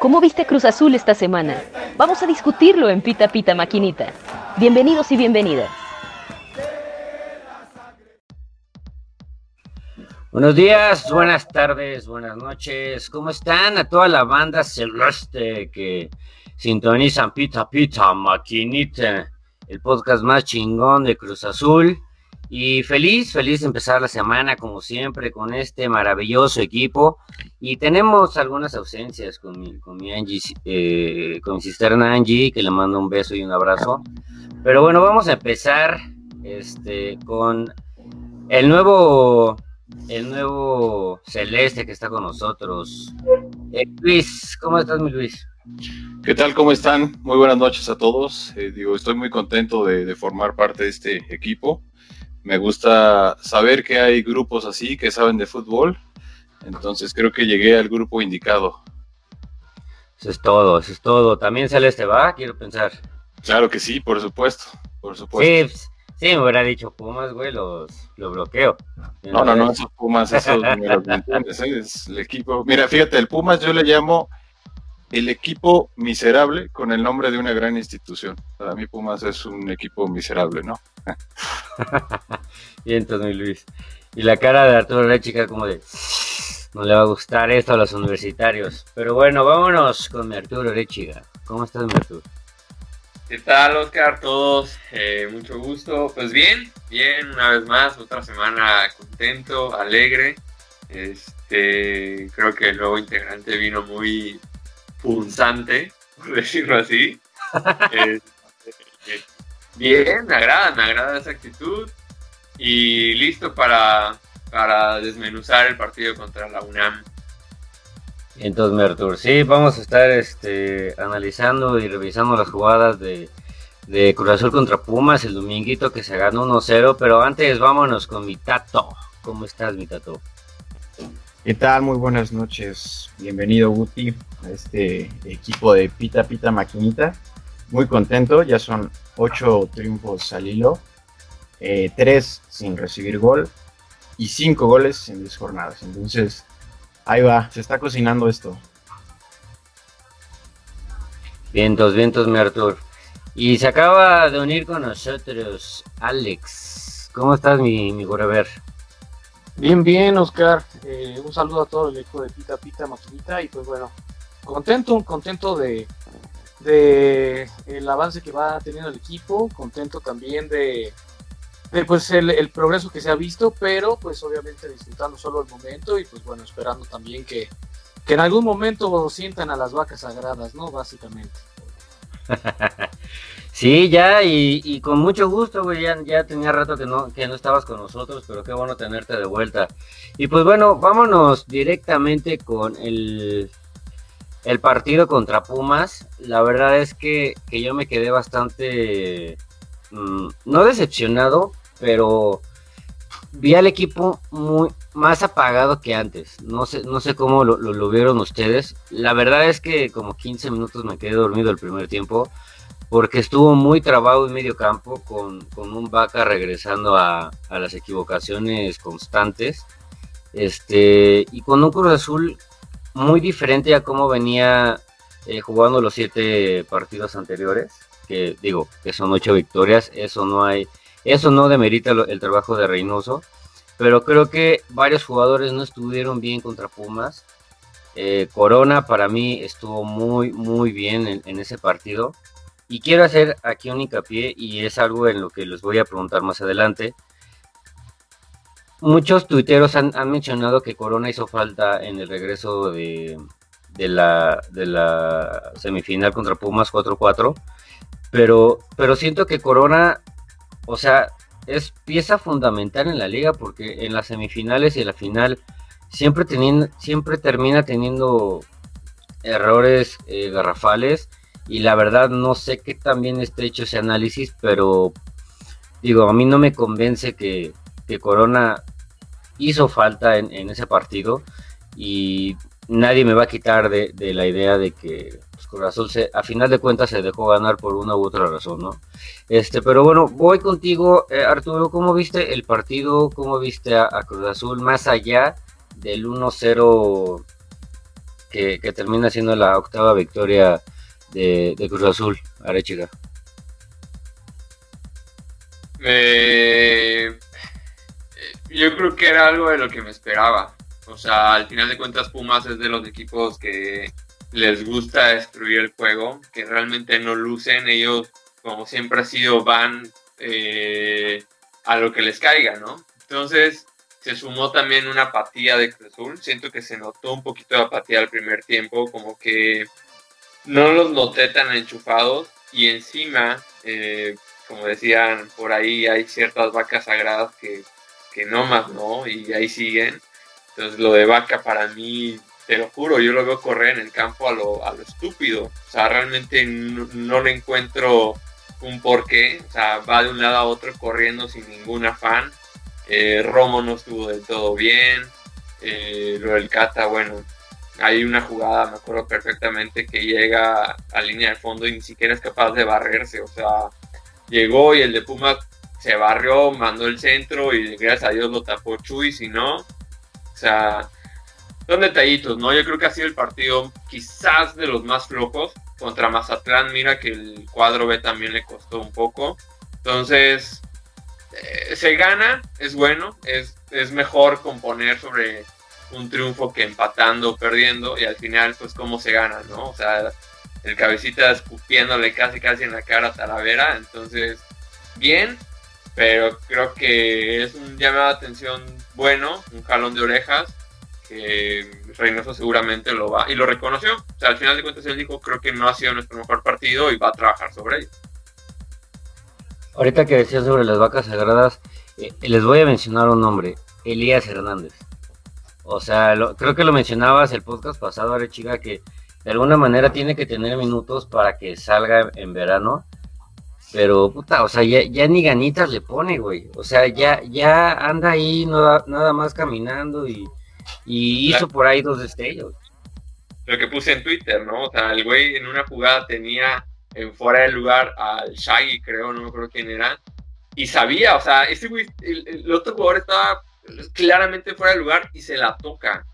¿Cómo viste Cruz Azul esta semana? Vamos a discutirlo en Pita Pita Maquinita. Bienvenidos y bienvenidas. Buenos días, buenas tardes, buenas noches. ¿Cómo están a toda la banda celeste que sintonizan Pita Pita Maquinita, el podcast más chingón de Cruz Azul? Y feliz, feliz de empezar la semana como siempre con este maravilloso equipo. Y tenemos algunas ausencias con mi, con mi Angie, eh, con mi cisterna Angie, que le mando un beso y un abrazo. Pero bueno, vamos a empezar este, con el nuevo, el nuevo celeste que está con nosotros. Eh, Luis, ¿cómo estás, mi Luis? ¿Qué tal? ¿Cómo están? Muy buenas noches a todos. Eh, digo, estoy muy contento de, de formar parte de este equipo me gusta saber que hay grupos así que saben de fútbol. Entonces creo que llegué al grupo indicado. Eso es todo, eso es todo. También Celeste va, quiero pensar. Claro que sí, por supuesto, por supuesto. Sí, sí me hubiera dicho Pumas, güey, los, lo bloqueo. No, no, no, esos Pumas, esos, es el equipo. Mira, fíjate, el Pumas yo le llamo el equipo miserable con el nombre de una gran institución. Para mí Pumas es un equipo miserable, ¿no? y entonces, Luis. Y la cara de Arturo Rechica como de... No le va a gustar esto a los universitarios. Pero bueno, vámonos con mi Arturo Rechiga. ¿Cómo estás, mi Arturo? ¿Qué tal, Oscar? Todos, eh, mucho gusto. Pues bien, bien, una vez más, otra semana contento, alegre. Este, creo que el nuevo integrante vino muy punzante, por decirlo así. Este, bien, me agrada, me agrada esa actitud. Y listo para, para desmenuzar el partido contra la UNAM. Entonces, Mertur, sí, vamos a estar este, analizando y revisando las jugadas de, de Cruz Azul contra Pumas el dominguito que se ganó 1-0, pero antes vámonos con mi Tato. ¿Cómo estás, mi Tato? ¿Qué tal? Muy buenas noches. Bienvenido, Guti, a este equipo de Pita Pita Maquinita. Muy contento, ya son ocho triunfos al hilo, eh, tres sin recibir gol y cinco goles en diez jornadas. Entonces, ahí va, se está cocinando esto. Vientos, vientos, mi Artur. Y se acaba de unir con nosotros Alex. ¿Cómo estás, mi, mi? Bien, bien, Oscar. Eh, un saludo a todo el equipo de Pita Pita Maquinita y pues bueno, contento, contento de, de el avance que va teniendo el equipo, contento también de, pues el, progreso que se ha visto, pero pues obviamente disfrutando solo el momento y pues bueno, esperando también que, que en algún momento sientan a las vacas sagradas, ¿no? Básicamente. Sí, ya, y, con mucho gusto, güey, ya, tenía rato que no, que no estabas con nosotros, pero qué bueno tenerte de vuelta. Y pues bueno, vámonos directamente con el, el partido contra Pumas. La verdad es que, yo me quedé bastante, mm, no decepcionado, pero vi al equipo muy más apagado que antes. No sé, no sé cómo lo, lo, lo vieron ustedes. La verdad es que como 15 minutos me quedé dormido el primer tiempo porque estuvo muy trabado en medio campo con, un Vaca regresando a, las equivocaciones constantes. Este y con un Cruz Azul muy diferente a cómo venía eh, jugando los siete partidos anteriores que digo que son ocho victorias eso no hay eso no demerita el trabajo de Reynoso. Pero creo que varios jugadores no estuvieron bien contra Pumas. Eh, Corona para mí estuvo muy muy bien en ese partido y quiero hacer aquí un hincapié y es algo en lo que les voy a preguntar más adelante. Muchos tuiteros han, mencionado que Corona hizo falta en el regreso de, la, de la semifinal contra Pumas 4-4, pero, pero siento que Corona, o sea, es pieza fundamental en la liga porque en las semifinales y en la final siempre, siempre termina teniendo errores eh, garrafales y la verdad no sé qué también esté hecho ese análisis, pero digo, a mí no me convence que, Corona hizo falta en, ese partido y nadie me va a quitar de, la idea de que pues, Cruz se, a final de cuentas se dejó ganar por una u otra razón, ¿no? Este, pero bueno, voy contigo, eh, Arturo, ¿cómo viste el partido? ¿Cómo viste a, a Cruz Azul más allá del 1-0 que, termina siendo la octava victoria de, Cruz Azul, Arechiga? Eh, yo creo que era algo de lo que me esperaba. O sea, al final de cuentas Pumas es de los equipos que les gusta destruir el juego, que realmente no lucen. Ellos, como siempre ha sido, van eh, a lo que les caiga, ¿no? Entonces, se sumó también una apatía de Cruz Azul. Siento que se notó un poquito de apatía al primer tiempo, como que no los noté tan enchufados. Y encima, eh, como decían por ahí, hay ciertas vacas sagradas que, que no más, ¿no? Y ahí siguen. Entonces, lo de vaca para mí, te lo juro, yo lo veo correr en el campo a lo, a lo estúpido. O sea, realmente no, le encuentro un porqué. O sea, va de un lado a otro corriendo sin ningún afán eh, Romo no estuvo del todo bien. Eh, lo del Cata, bueno, hay una jugada, me acuerdo perfectamente, que llega a línea de fondo y ni siquiera es capaz de barrerse. O sea, llegó y el de Puma se barrió, mandó el centro y gracias a Dios lo tapó Chuy, si no, o sea, son detallitos, ¿no? Yo creo que ha sido el partido quizás de los más flojos contra Mazatlán. Mira que el cuadro B también le costó un poco. Entonces, eh, se gana, es bueno, es, es mejor componer sobre un triunfo que empatando perdiendo y al final pues cómo se gana, ¿no? O sea, el cabecita escupiéndole casi casi en la cara a Talavera, entonces bien, pero creo que es un llamado de atención bueno, un jalón de orejas que Reynoso seguramente lo va y lo reconoció, o sea, al final de cuentas él dijo creo que no ha sido nuestro mejor partido y va a trabajar sobre ello. Ahorita que decías sobre las vacas sagradas, eh, les voy a mencionar un nombre, Elías Hernández. O sea, creo que lo mencionabas el podcast pasado, Arechiga, que de alguna manera tiene que tener minutos para que salga en verano. Pero, puta, o sea, ya, ni ganitas le pone, güey. O sea, ya, ya anda ahí nada más caminando y, hizo por ahí dos destellos. Lo que puse en Twitter, ¿no? O sea, el güey en una jugada tenía en fuera de lugar al Shaggy, creo, no me acuerdo quién era, y sabía, o sea, ese el, otro jugador estaba claramente fuera de lugar y se la toca.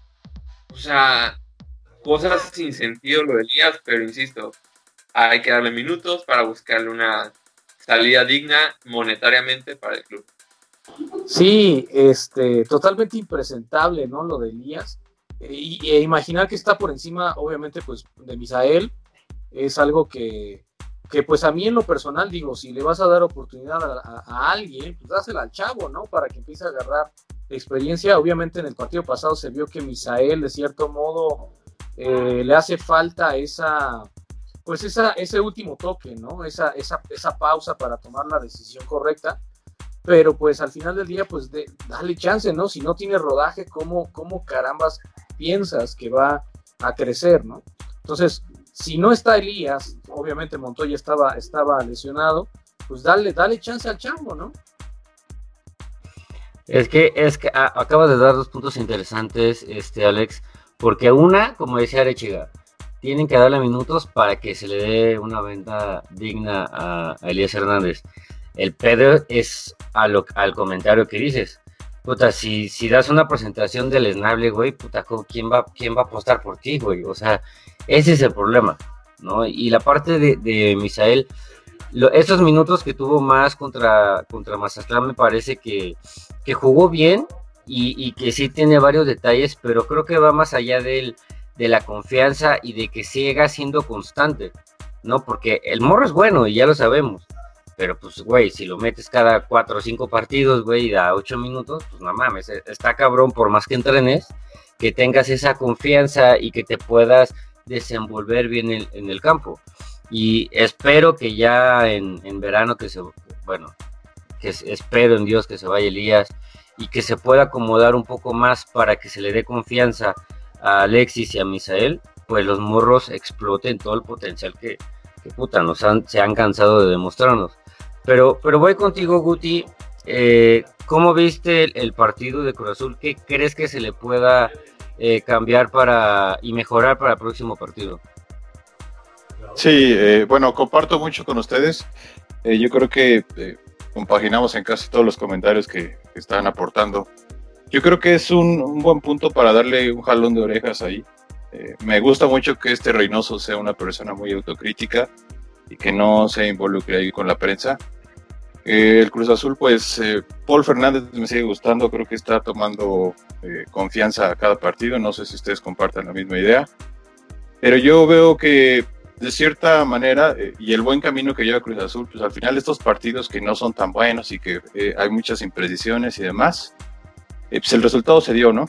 O sea, cosas sin sentido lo de Elías, pero insisto, hay que darle minutos para buscarle una salida digna monetariamente para el club. Sí, este, totalmente impresentable, ¿no? Lo de Elías. Y, e imaginar que está por encima, obviamente, pues, de Misael, es algo que, que pues a mí en lo personal digo, si le vas a dar oportunidad a, alguien, pues dásela al chavo, ¿no? Para que empiece a agarrar experiencia. Obviamente en el partido pasado se vio que Misael de cierto modo eh, le hace falta esa, pues esa, ese último toque, ¿no? Esa, esa, esa pausa para tomar la decisión correcta. Pero pues al final del día, pues dale chance, ¿no? Si no tiene rodaje, ¿cómo, ¿cómo carambas piensas que va a crecer, ¿no? Entonces, si no está Elías, obviamente Montoya estaba, estaba lesionado, pues dale, dale chance al chambo, ¿no? Es que, es que acabas de dar dos puntos interesantes, este Alex, porque una, como decía Arechiga, tienen que darle minutos para que se le dé una venta digna a, Elías Hernández. El pedo es al comentario que dices. Puta, si, si das una presentación del esnable, güey, puta, ¿quién va, ¿quién va a apostar por ti, güey? O sea, ese es el problema, ¿no? Y la parte de, de Misael, esos minutos que tuvo más contra, contra Mazatlán me parece que, jugó bien y, que sí tiene varios detalles, pero creo que va más allá de la confianza y de que siga siendo constante, ¿no? Porque el morro es bueno y ya lo sabemos, pero pues, güey, si lo metes cada cuatro o cinco partidos, güey, da ocho minutos, pues no mames, está cabrón por más que entrenes, que tengas esa confianza y que te puedas desenvolver bien en, el campo. Y espero que ya en, verano que se, bueno, que espero en Dios que se vaya Elías y que se pueda acomodar un poco más para que se le dé confianza a Alexis y a Misael, pues los morros exploten todo el potencial que, que puta, nos han, se han cansado de demostrarnos. Pero, pero voy contigo, Guti. Eh, ¿Cómo viste el, partido de Cruz Azul? ¿Qué crees que se le pueda eh, cambiar para y mejorar para el próximo partido. Sí, eh, bueno, comparto mucho con ustedes. Yo creo que compaginamos en casi todos los comentarios que, están aportando. Yo creo que es un, buen punto para darle un jalón de orejas ahí. Eh, me gusta mucho que este Reynoso sea una persona muy autocrítica y que no se involucre ahí con la prensa. Eh, el Cruz Azul, pues Paul Fernández me sigue gustando, creo que está tomando confianza a cada partido, no sé si ustedes compartan la misma idea, pero yo veo que de cierta manera, eh, y el buen camino que lleva Cruz Azul, pues al final estos partidos que no son tan buenos y que eh, hay muchas imprecisiones y demás, eh, pues el resultado se dio, ¿no?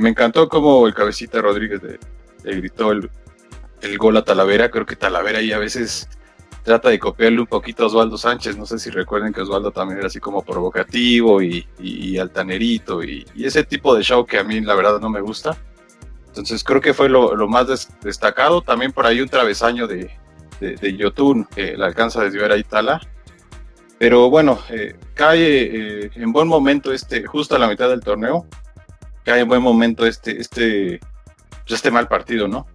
me encantó como el cabecita Rodríguez le, gritó el, el, gol a Talavera, creo que Talavera ahí a veces trata de copiarle un poquito a Osvaldo Sánchez, no sé si recuerden que Osvaldo también era así como provocativo y, y altanerito y, y ese tipo de show que a mí la verdad no me gusta. Entonces creo que fue lo, más destacado. También por ahí un travesaño de, de, Yotun que le alcanza a desviar a Itala. Pero bueno, eh, cae eh, en buen momento este, justo a la mitad del torneo, cae en buen momento este, este, pues, este mal partido, ¿no?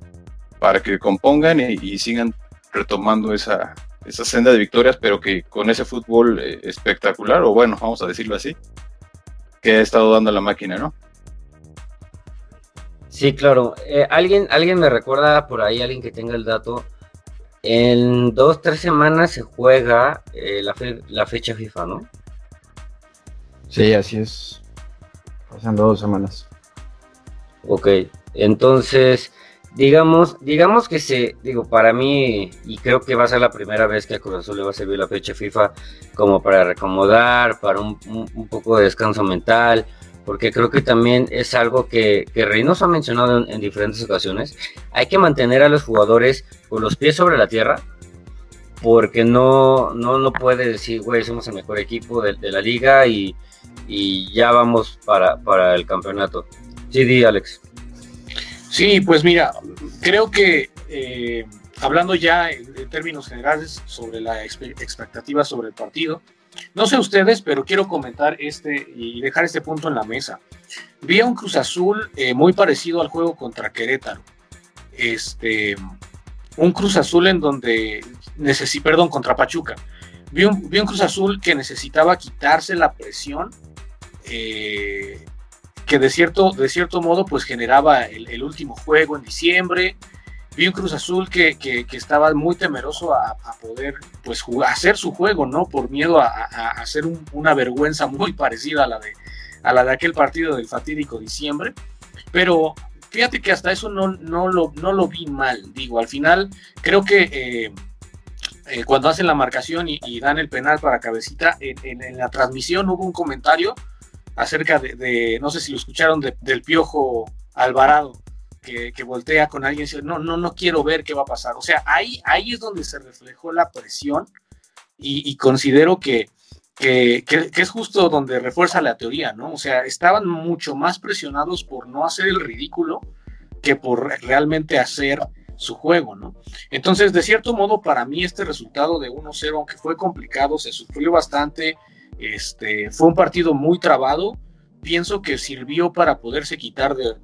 Para que compongan y, sigan retomando esa, esa senda de victorias, pero que con ese fútbol eh, espectacular, o bueno, vamos a decirlo así, que ha estado dando la máquina, ¿no? Sí, claro. Eh, ¿alguien, alguien me recuerda por ahí, alguien que tenga el dato. En dos, tres semanas se juega eh, la, la fecha FIFA, ¿no? Sí, así es. Pasando dos semanas. Ok, entonces, digamos, digamos que se, digo, para mí, y creo que va a ser la primera vez que a Cruz Azul le va a servir la fecha FIFA como para recomodar, para un, un poco de descanso mental, porque creo que también es algo que, que Reynoso ha mencionado en, diferentes ocasiones. Hay que mantener a los jugadores con los pies sobre la tierra, porque no, no, no puede decir, güey, somos el mejor equipo de, la liga y, ya vamos para, para, el campeonato. Sí, di, Alex. Sí, pues mira, creo que eh, hablando ya en, en, términos generales sobre la expectativa sobre el partido, no sé ustedes, pero quiero comentar este y dejar este punto en la mesa. Vi un Cruz Azul eh, muy parecido al juego contra Querétaro. Este, un Cruz Azul en donde necesitaba, perdón, contra Pachuca. Vi un, Cruz Azul que necesitaba quitarse la presión eh, que de cierto, de cierto modo pues generaba el último juego en diciembre, vi un Cruz Azul que, estaba muy temeroso a, poder pues jugar, hacer su juego, ¿no? Por miedo a, hacer una vergüenza muy parecida a la, de, a la de aquel partido del fatídico diciembre. Pero fíjate que hasta eso no, no, lo, no lo vi mal. Digo, al final creo que eh, eh, cuando hacen la marcación y, dan el penal para cabecita, en, la transmisión hubo un comentario acerca de, no sé si lo escucharon, del Piojo Alvarado que, voltea con alguien y dice, no, no, no quiero ver qué va a pasar. O sea, ahí, ahí es donde se reflejó la presión y, considero que, que, es justo donde refuerza la teoría, ¿no? O sea, estaban mucho más presionados por no hacer el ridículo que por realmente hacer su juego, ¿no? Entonces, de cierto modo, para mí este resultado de 1-0, aunque fue complicado, se sufrió bastante, este, fue un partido muy trabado, pienso que sirvió para poderse quitar de,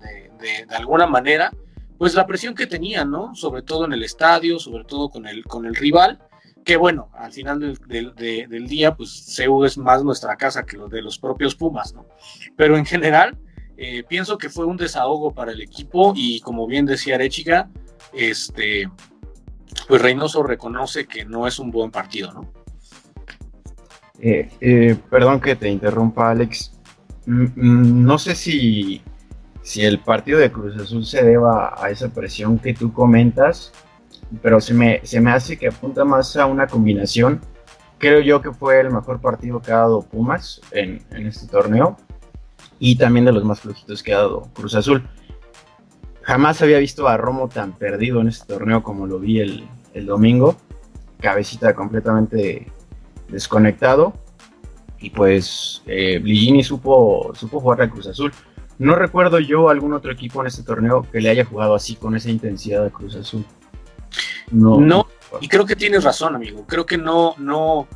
alguna manera, pues la presión que tenían, ¿no? Sobre todo en el estadio, sobre todo con el, con el rival, que bueno, al final del, día, pues CEU es más nuestra casa que lo de los propios Pumas, ¿no? Pero en general, eh, pienso que fue un desahogo para el equipo y como bien decía Arechiga, este, pues Reynoso reconoce que no es un buen partido, ¿no? Eh, eh, perdón que te interrumpa, Alex. Mm, no sé si, si el partido de Cruz Azul se deba a esa presión que tú comentas, pero se me, se me hace que apunta más a una combinación. Creo yo que fue el mejor partido que ha dado Pumas en, este torneo y también de los más flojitos que ha dado Cruz Azul. Jamás había visto a Romo tan perdido en este torneo como lo vi el, el domingo. Cabecita completamente desconectado y pues eh, Ligini supo, supo jugar a Cruz Azul. No recuerdo yo algún otro equipo en este torneo que le haya jugado así con esa intensidad a Cruz Azul. No, no y creo que tienes razón, amigo. Creo que no, no,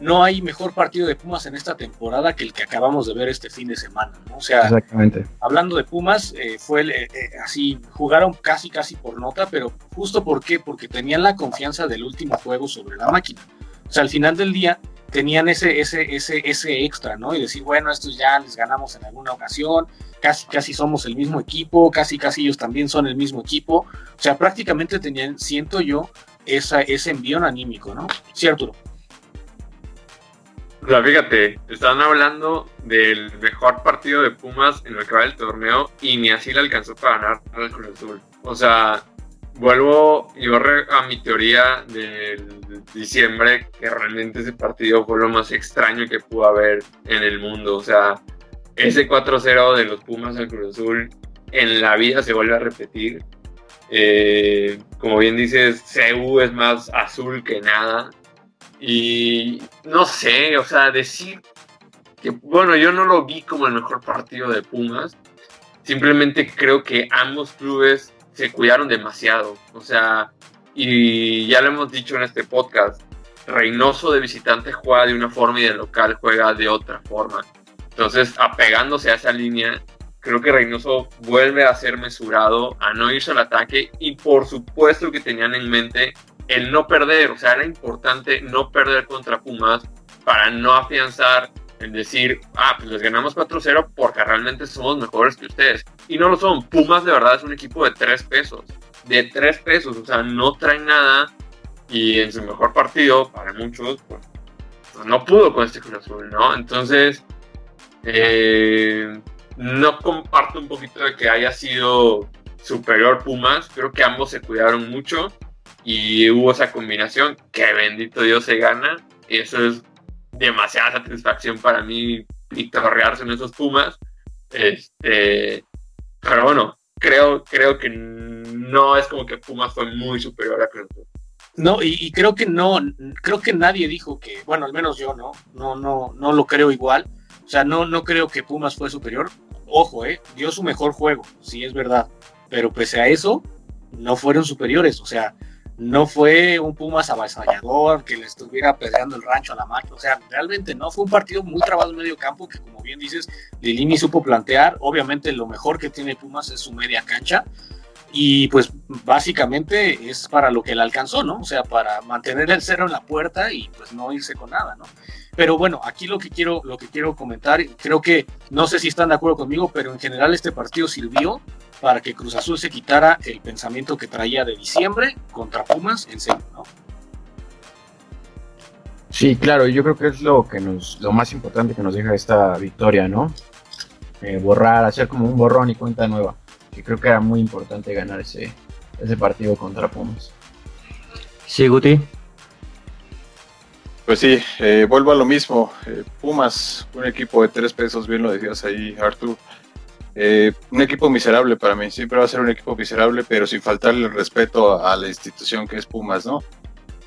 no hay mejor partido de Pumas en esta temporada que el que acabamos de ver este fin de semana. ¿no? O sea, Exactamente. hablando de Pumas, eh, fue eh, así, jugaron casi, casi por nota, pero justo por qué, porque tenían la confianza del último juego sobre la máquina. O sea, al final del día, tenían ese, ese, ese, ese extra, ¿no? Y decir, bueno, estos ya les ganamos en alguna ocasión, casi, casi somos el mismo equipo, casi, casi ellos también son el mismo equipo. O sea, prácticamente tenían, siento yo, esa, ese envío anímico, ¿no? Sí, Arturo. O sea, fíjate, están hablando del mejor partido de Pumas en lo que va del torneo y ni así le alcanzó para ganar al Cruz Azul. O sea, vuelvo yo a mi teoría del diciembre, que realmente ese partido fue lo más extraño que pudo haber en el mundo. O sea, ese 4-0 de los Pumas al Cruz Azul en la vida se vuelve a repetir. Eh, como bien dices, CU es más azul que nada. Y no sé, o sea, decir que, bueno, yo no lo vi como el mejor partido de Pumas. Simplemente creo que ambos clubes se cuidaron demasiado. O sea, y ya lo hemos dicho en este podcast, Reynoso de visitante juega de una forma y de local juega de otra forma. Entonces, apegándose a esa línea, creo que Reynoso vuelve a ser mesurado, a no irse al ataque y por supuesto que tenían en mente el no perder, o sea, era importante no perder contra Pumas para no afianzar el decir, ah, pues les ganamos 4-0 porque realmente somos mejores que ustedes. Y no lo son. Pumas de verdad es un equipo de 3 pesos. De 3 pesos, o sea, no traen nada. Y en su mejor partido, para muchos, pues, pues no pudo con este Cruz Azul, ¿no? Entonces, eh, no comparto un poquito de que haya sido superior Pumas. Creo que ambos se cuidaron mucho y hubo esa combinación que bendito Dios se gana. Eso es demasiada satisfacción para mí victoriarse en esos Pumas. Este, pero bueno, creo, creo que no es como que Pumas fue muy superior a Cruz No, y, y, creo que no, creo que nadie dijo que, bueno, al menos yo no, no, no, no lo creo igual. O sea, no, no creo que Pumas fue superior. Ojo, eh, dio su mejor juego, sí es verdad. Pero pese a eso, no fueron superiores. O sea, no fue un Pumas avasallador que le estuviera peleando el rancho a la máquina, o sea, realmente no, fue un partido muy trabado en medio campo que como bien dices, Lilini supo plantear, obviamente lo mejor que tiene Pumas es su media cancha y pues básicamente es para lo que le alcanzó, ¿no? O sea, para mantener el cero en la puerta y pues no irse con nada, ¿no? Pero bueno, aquí lo que quiero, lo que quiero comentar, creo que no sé si están de acuerdo conmigo, pero en general este partido sirvió para que Cruz Azul se quitara el pensamiento que traía de diciembre contra Pumas en serio, ¿no? Sí, claro, yo creo que es lo que nos, lo más importante que nos deja esta victoria, ¿no? Eh, borrar, hacer como un borrón y cuenta nueva. Que creo que era muy importante ganar ese, ese partido contra Pumas. Sí, Guti. Pues sí, eh, vuelvo a lo mismo. Eh, Pumas, un equipo de tres pesos, bien lo decías ahí, Artur. Eh, un equipo miserable para mí, siempre va a ser un equipo miserable, pero sin faltarle el respeto a la institución que es Pumas, ¿no?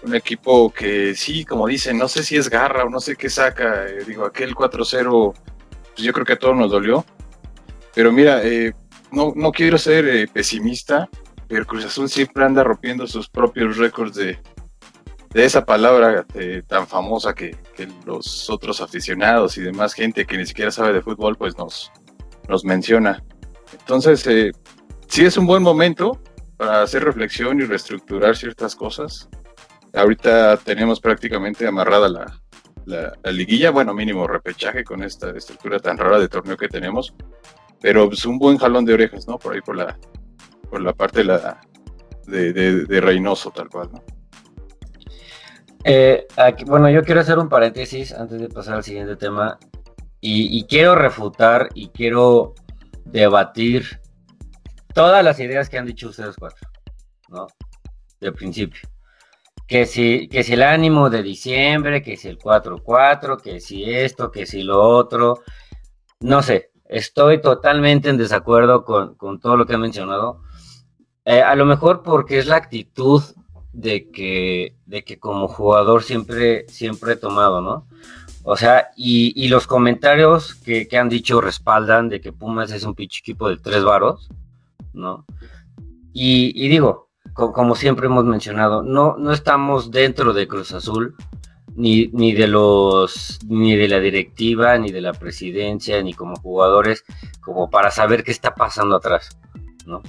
Un equipo que sí, como dicen, no sé si es garra o no sé qué saca, eh, digo, aquel 4-0, pues yo creo que a todos nos dolió, pero mira, eh, no, no quiero ser pesimista, pero Cruz Azul siempre anda rompiendo sus propios récords de, de esa palabra tan famosa que, que los otros aficionados y demás gente que ni siquiera sabe de fútbol, pues nos, nos menciona. Entonces, eh, sí es un buen momento para hacer reflexión y reestructurar ciertas cosas. Ahorita tenemos prácticamente amarrada la, la, liguilla, bueno, mínimo repechaje con esta estructura tan rara de torneo que tenemos, pero es pues, un buen jalón de orejas, ¿no? Por ahí por la, por la parte de, la, de, Reynoso, tal cual, ¿no? Eh, bueno, yo quiero hacer un paréntesis antes de pasar al siguiente tema. Y, quiero refutar y quiero debatir todas las ideas que han dicho ustedes cuatro, ¿no? De principio. Que si, que si el ánimo de diciembre, que si el 4-4, que si esto, que si lo otro. No sé, estoy totalmente en desacuerdo con, todo lo que han mencionado. Eh, a lo mejor porque es la actitud de que, de que como jugador siempre, siempre he tomado, ¿no? O sea, y, los comentarios que, han dicho respaldan de que Pumas es un pinche equipo de tres varos, ¿no? Y, digo, como siempre hemos mencionado, no, no estamos dentro de Cruz Azul, ni, ni de los, ni de la directiva, ni de la presidencia, ni como jugadores, como para saber qué está pasando atrás, ¿no?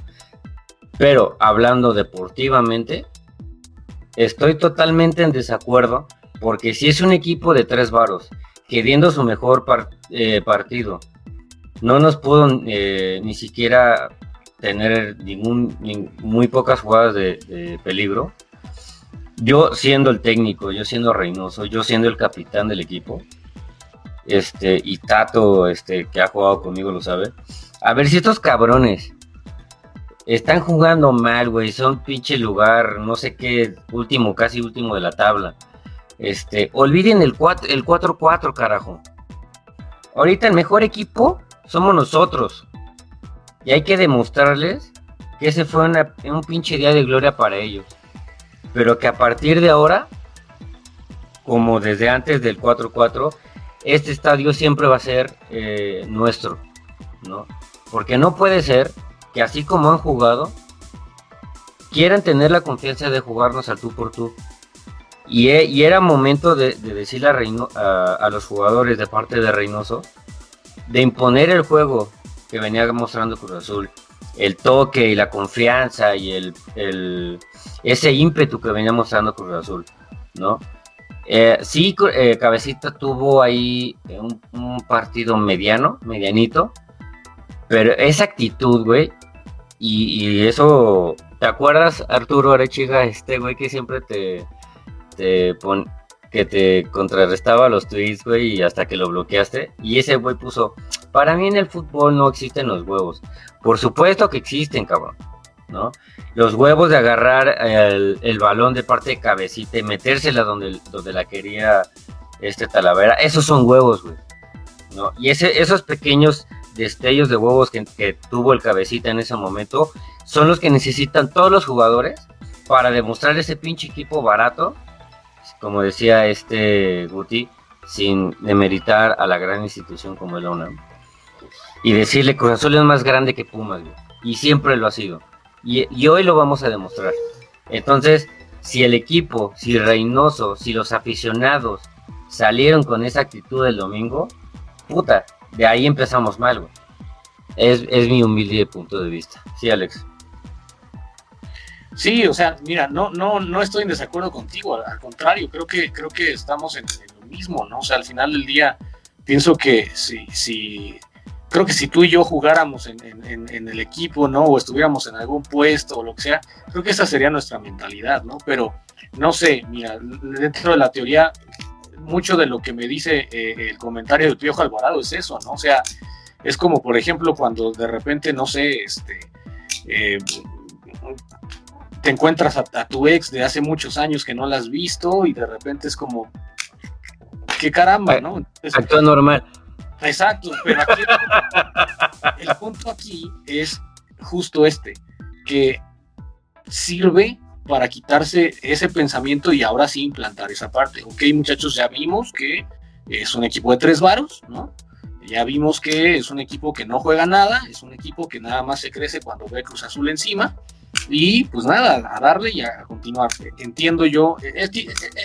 Pero hablando deportivamente, estoy totalmente en desacuerdo Porque si es un equipo de tres varos, queriendo su mejor eh, partido, no nos pudo eh, ni siquiera tener ningún, muy pocas jugadas de, peligro. Yo siendo el técnico, yo siendo Reynoso, yo siendo el capitán del equipo, este, y Tato, este, que ha jugado conmigo lo sabe. A ver si estos cabrones están jugando mal, güey, son pinche lugar, no sé qué, último, casi último de la tabla. Este, olviden el 4 el 4-4, carajo. Ahorita el mejor equipo somos nosotros. Y hay que demostrarles que ese fue un pinche día de gloria para ellos. Pero que a partir de ahora, como desde antes del 4-4, este estadio siempre va a ser eh, nuestro, ¿no? Porque no puede ser que así como han jugado, quieran tener la confianza de jugarnos al tú por tú. Y, e, era momento de, decirle a, a, los jugadores de parte de Reynoso de imponer el juego que venía mostrando Cruz Azul, el toque y la confianza y el, ese ímpetu que venía mostrando Cruz Azul, ¿no? Eh, sí, eh, Cabecita tuvo ahí un, partido mediano, medianito, pero esa actitud, güey, y, eso, ¿te acuerdas, Arturo Arechiga, este güey que siempre te, te pon, que te contrarrestaba los tweets, güey, y hasta que lo bloqueaste? Y ese güey puso, para mí en el fútbol no existen los huevos. Por supuesto que existen, cabrón. ¿no? Los huevos de agarrar el, balón de parte de cabecita y metérsela donde, donde la quería este Talavera, esos son huevos, güey. ¿no? Y ese, esos pequeños destellos de huevos que, que, tuvo el cabecita en ese momento son los que necesitan todos los jugadores para demostrar ese pinche equipo barato, como decía este Guti, sin demeritar a la gran institución como el ONAM y decirle Cruz Azul es más grande que Pumas, Y siempre lo ha sido. Y, hoy lo vamos a demostrar. Entonces, si el equipo, si Reynoso, si los aficionados salieron con esa actitud el domingo, puta, de ahí empezamos mal, güey. Es, es mi humilde punto de vista. Sí, Alex. Sí, o sea, mira, no, no, no estoy en desacuerdo contigo, al, contrario, creo que, creo que estamos en, lo mismo, ¿no? O sea, al final del día, pienso que si, si creo que si tú y yo jugáramos en, el equipo, ¿no? O estuviéramos en algún puesto o lo que sea, creo que esa sería nuestra mentalidad, ¿no? Pero no sé, mira, dentro de la teoría, mucho de lo que me dice eh, el comentario del Piojo Alvarado es eso, ¿no? O sea, es como, por ejemplo, cuando de repente, no sé, este, eh, te encuentras a, tu ex de hace muchos años que no la has visto y de repente es como, qué caramba, ¿no? Actúa normal. Exacto, pero aquí el punto aquí es justo este, que sirve para quitarse ese pensamiento y ahora sí implantar esa parte. Ok, muchachos, ya vimos que es un equipo de tres varos, ¿no? Ya vimos que es un equipo que no juega nada, es un equipo que nada más se crece cuando ve Cruz Azul encima. Y pues nada, a darle y a continuar. Entiendo yo,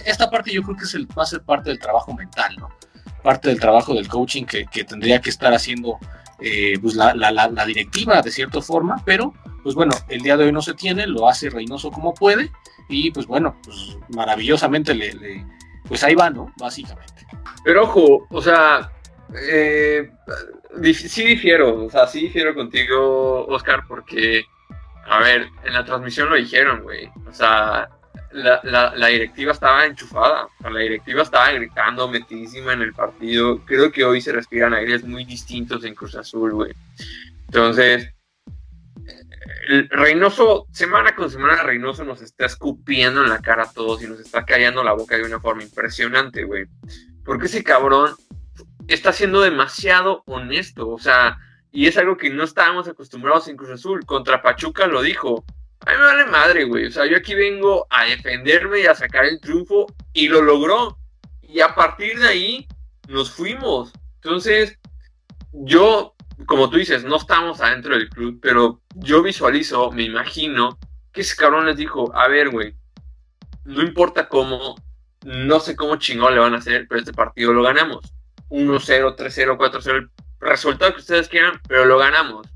esta parte yo creo que es el, va a ser parte del trabajo mental, ¿no? parte del trabajo del coaching que, tendría que estar haciendo eh, pues la, la, directiva de cierta forma, pero pues bueno, el día de hoy no se tiene, lo hace Reynoso como puede y pues bueno, pues maravillosamente le, pues ahí va, ¿no? Básicamente. Pero ojo, o sea, eh, sí difiero, o sea, sí difiero contigo, Oscar, porque, a ver, en la transmisión lo dijeron, güey, o sea, la, directiva estaba enchufada, la directiva estaba gritando, metidísima en el partido. Creo que hoy se respiran aires muy distintos en Cruz Azul, güey. Entonces, el Reynoso, semana con semana, Reynoso nos está escupiendo en la cara a todos y nos está callando la boca de una forma impresionante, güey. Porque ese cabrón está siendo demasiado honesto, o sea, y es algo que no estábamos acostumbrados en Cruz Azul. Contra Pachuca lo dijo a mí me vale madre, güey. O sea, yo aquí vengo a defenderme y a sacar el triunfo y lo logró. Y a partir de ahí nos fuimos. Entonces, yo, como tú dices, no estamos adentro del club, pero yo visualizo, me imagino que ese cabrón les dijo, a ver, güey, no importa cómo, no sé cómo chingón le van a hacer, pero este partido lo ganamos. 1-0, 3-0, 4-0, el resultado que ustedes quieran, pero lo ganamos.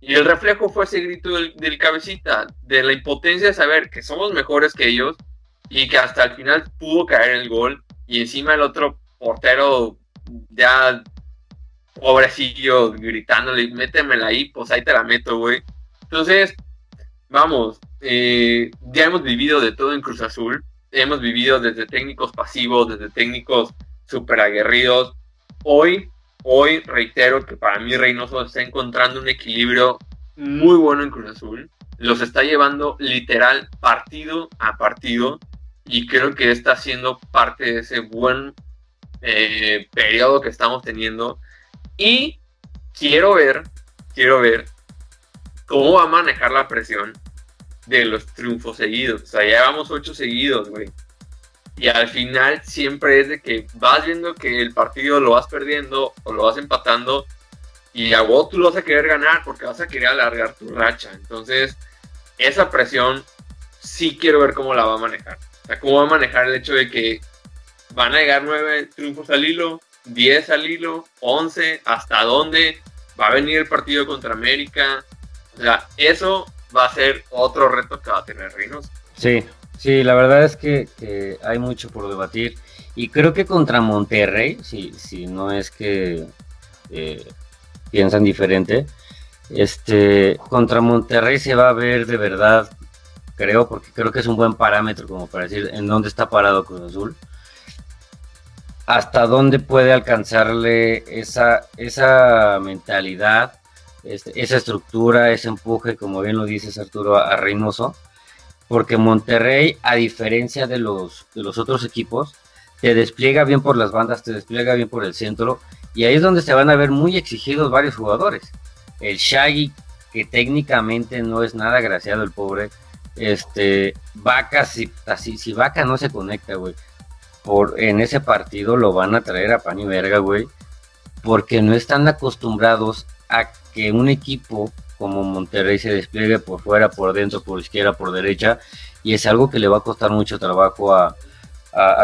Y el reflejo fue ese grito del, cabecita, de la impotencia de saber que somos mejores que ellos y que hasta el final pudo caer el gol y encima el otro portero ya pobrecillo gritándole, métemela ahí, pues ahí te la meto, güey. Entonces, vamos, eh, ya hemos vivido de todo en Cruz Azul, hemos vivido desde técnicos pasivos, desde técnicos súper aguerridos. Hoy, hoy reitero que para mí Reynoso está encontrando un equilibrio muy bueno en Cruz Azul. Los está llevando literal partido a partido y creo que está siendo parte de ese buen eh, periodo que estamos teniendo. Y quiero ver, quiero ver cómo va a manejar la presión de los triunfos seguidos. O sea, ya llevamos ocho seguidos, güey. Y al final siempre es de que vas viendo que el partido lo vas perdiendo o lo vas empatando y a vos tú lo vas a querer ganar porque vas a querer alargar tu racha. Entonces, esa presión sí quiero ver cómo la va a manejar. O sea, cómo va a manejar el hecho de que van a llegar nueve triunfos al hilo, diez al hilo, once, hasta dónde va a venir el partido contra América. O sea, eso va a ser otro reto que va a tener Reynoso. Sí, sí, la verdad es que, hay mucho por debatir. Y creo que contra Monterrey, si, si no es que eh, piensan diferente, este, contra Monterrey se va a ver de verdad, creo, porque creo que es un buen parámetro como para decir en dónde está parado Cruz Azul. Hasta dónde puede alcanzarle esa, esa mentalidad este, esa estructura, ese empuje, como bien lo dices Arturo, a, Reynoso, porque Monterrey, a diferencia de los, de los otros equipos, te despliega bien por las bandas, te despliega bien por el centro, y ahí es donde se van a ver muy exigidos varios jugadores. El Shaggy, que técnicamente no es nada graciado el pobre, este, Vaca, si, Vaca no se conecta, güey, en ese partido lo van a traer a pan y verga, güey, porque no están acostumbrados a que un equipo como Monterrey se despliegue por fuera, por dentro, por izquierda, por derecha, y es algo que le va a costar mucho trabajo a,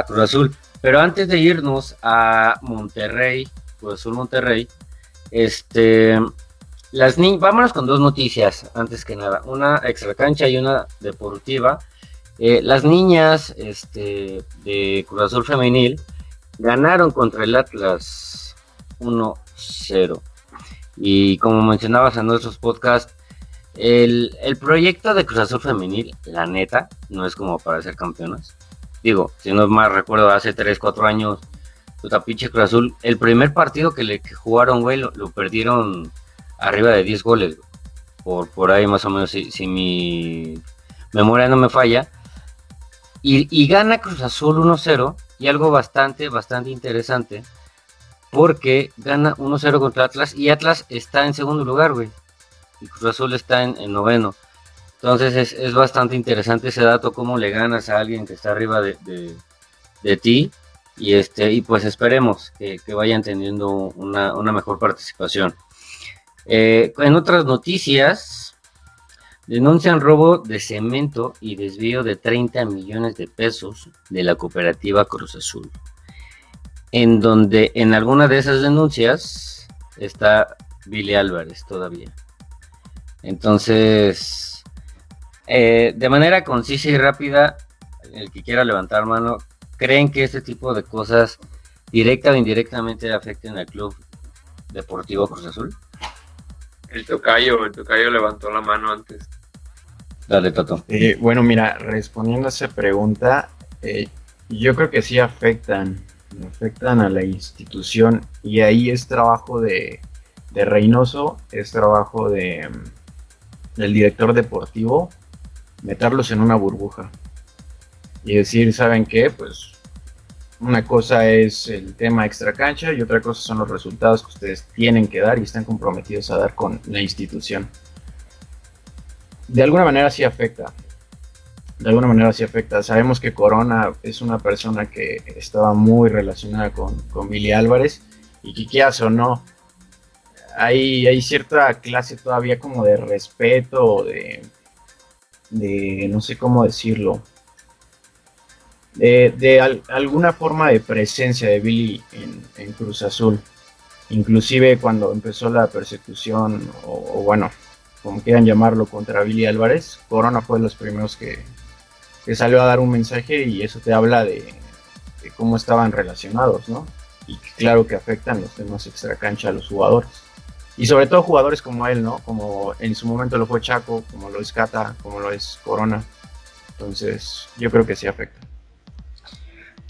Cruz Azul. Pero antes de irnos a Monterrey, Cruz Azul Monterrey, este, las vámonos con dos noticias, antes que nada, una extra cancha y una deportiva. Eh, las niñas este, de Cruz Azul Femenil ganaron contra el Atlas 1-0. Y como mencionabas en nuestros podcasts, el, proyecto de Cruz Azul Femenil, la neta, no es como para ser campeonas. Digo, si no más recuerdo, hace 3, 4 años, puta pinche Cruz Azul, el primer partido que le jugaron, güey, lo, perdieron arriba de 10 goles, Por, por ahí más o menos, si, si mi memoria no me falla. Y, y gana Cruz Azul 1-0 y algo bastante, bastante interesante porque gana 1-0 contra Atlas y Atlas está en segundo lugar, güey. Y Cruz Azul está en, noveno. Entonces es, bastante interesante ese dato, cómo le ganas a alguien que está arriba de, ti. Y, este, y pues esperemos que, vayan teniendo una, mejor participación. Eh, en otras noticias, denuncian robo de cemento y desvío de 30 millones de pesos de la cooperativa Cruz Azul en donde en alguna de esas denuncias está Billy Álvarez todavía. Entonces, eh, de manera concisa y rápida, el que quiera levantar mano, ¿creen que este tipo de cosas directa o indirectamente afecten al club deportivo Cruz Azul? El tocayo, el tocayo levantó la mano antes. Dale, Toto. Eh, bueno, mira, respondiendo a esa pregunta, eh, yo creo que sí afectan afectan a la institución y ahí es trabajo de, de Reynoso, es trabajo de mm, del director deportivo meterlos en una burbuja y decir, ¿saben qué? Pues una cosa es el tema extra cancha y otra cosa son los resultados que ustedes tienen que dar y están comprometidos a dar con la institución. De alguna manera sí afecta, de alguna manera sí afecta. Sabemos que Corona es una persona que estaba muy relacionada con, con Billy Álvarez y que quieras o no, hay, hay cierta clase todavía como de respeto, de, de no sé cómo decirlo, de, alguna forma de presencia de Billy en, en, Cruz Azul. Inclusive cuando empezó la persecución, o, o bueno, como quieran llamarlo, contra Billy Álvarez, Corona fue de los primeros que, que salió a dar un mensaje y eso te habla de, cómo estaban relacionados, ¿no? Y claro que afectan los temas extracancha a los jugadores. Y sobre todo jugadores como él, ¿no? Como en su momento lo fue Chaco, como lo es Cata, como lo es Corona. Entonces, yo creo que sí afecta.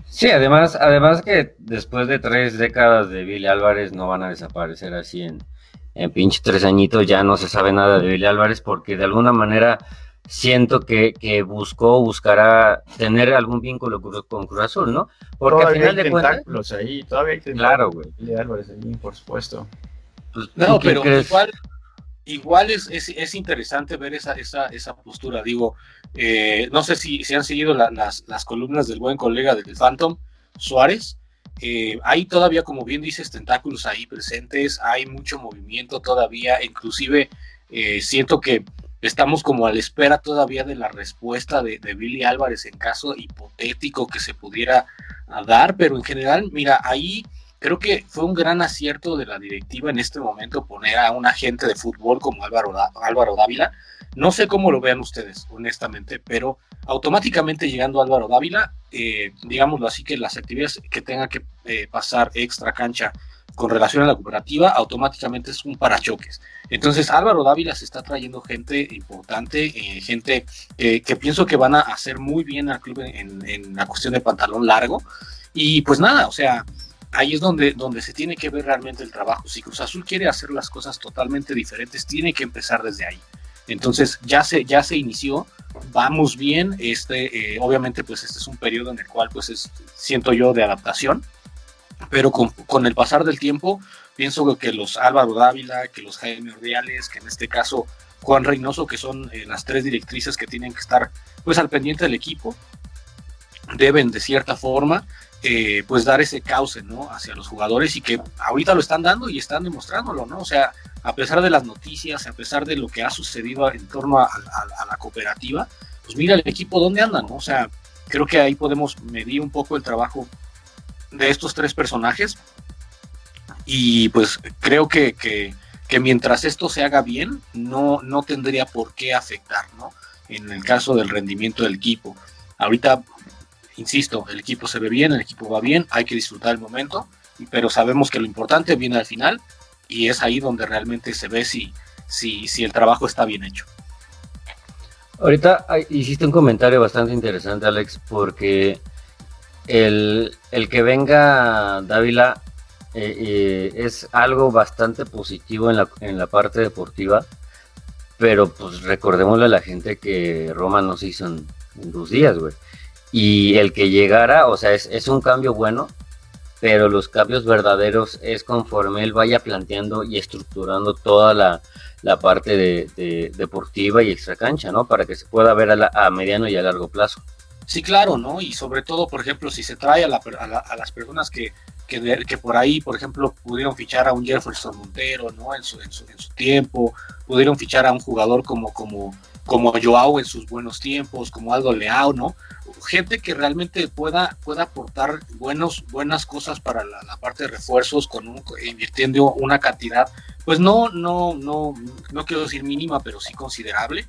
Sí, además, además que después de tres décadas de Billy Álvarez no van a desaparecer así en, en pinche tres añitos, ya no se sabe nada de Billy Álvarez porque de alguna manera siento que, que buscó, buscará tener algún vínculo con Cruz Azul, ¿no? Porque al final de cuentas... ahí, todavía hay Claro, güey. Álvarez ahí, por supuesto. Pues, no, pero igual, igual es, es, interesante ver esa, esa, esa postura. Digo, eh, no sé si, si han seguido las, las, columnas del buen colega del Phantom, Suárez. Eh, hay todavía, como bien dices, tentáculos ahí presentes, hay mucho movimiento todavía, inclusive eh, siento que estamos como a la espera todavía de la respuesta de, Billy Álvarez en caso hipotético que se pudiera dar, pero en general, mira, ahí Creo que fue un gran acierto de la directiva en este momento poner a un agente de fútbol como Álvaro, Álvaro Dávila. No sé cómo lo vean ustedes, honestamente, pero automáticamente llegando Álvaro Dávila, eh, digámoslo así, que las actividades que tenga que eh, pasar extra cancha con relación a la cooperativa, automáticamente es un parachoques. Entonces Álvaro Dávila se está trayendo gente importante, eh, gente que pienso que van a hacer muy bien al club en, la cuestión de pantalón largo. Y pues nada, o sea, ahí es donde, donde se tiene que ver realmente el trabajo. Si Cruz Azul quiere hacer las cosas totalmente diferentes, tiene que empezar desde ahí. Entonces ya se, ya se inició, vamos bien, este, eh, obviamente pues este es un periodo en el cual pues es, siento yo de adaptación, pero con, con el pasar del tiempo pienso que los Álvaro Dávila, que los Jaime Ordiales, que en este caso Juan Reynoso, que son eh, las tres directrices que tienen que estar pues al pendiente del equipo, deben de cierta forma eh, pues dar ese cauce, ¿no? Hacia los jugadores y que ahorita lo están dando y están demostrándolo, ¿no? O sea, a pesar de las noticias, a pesar de lo que ha sucedido en torno a, la cooperativa, pues mira el equipo dónde andan, ¿no? O sea, creo que ahí podemos medir un poco el trabajo de estos tres personajes y pues creo que, que, mientras esto se haga bien, no, no tendría por qué afectar, ¿no? En el caso del rendimiento del equipo. Ahorita insisto, el equipo se ve bien, el equipo va bien, hay que disfrutar el momento, pero sabemos que lo importante viene al final y es ahí donde realmente se ve si, si, si el trabajo está bien hecho. Ahorita hiciste un comentario bastante interesante, Alex, porque el, que venga Dávila eh, eh, es algo bastante positivo en la, en la parte deportiva, pero pues recordémosle a la gente que Roma no se hizo en, dos días, güey. Y el que llegara, o sea, es, un cambio bueno, pero los cambios verdaderos es conforme él vaya planteando y estructurando toda la, parte de, deportiva y extracancha, ¿no? Para que se pueda ver a, mediano y a largo plazo. Sí, claro, ¿no? Y sobre todo, por ejemplo, si se trae a, las personas que, que, por ahí, por ejemplo, pudieron fichar a un Jefferson Montero, ¿no? En su, en su, en su tiempo, pudieron fichar a un jugador como, como, como Joao en sus buenos tiempos, como Aldo Leao, ¿no? gente que realmente pueda, pueda aportar buenos, buenas cosas para la, parte de refuerzos con un, invirtiendo una cantidad, pues no, no, no, no quiero decir mínima, pero sí considerable.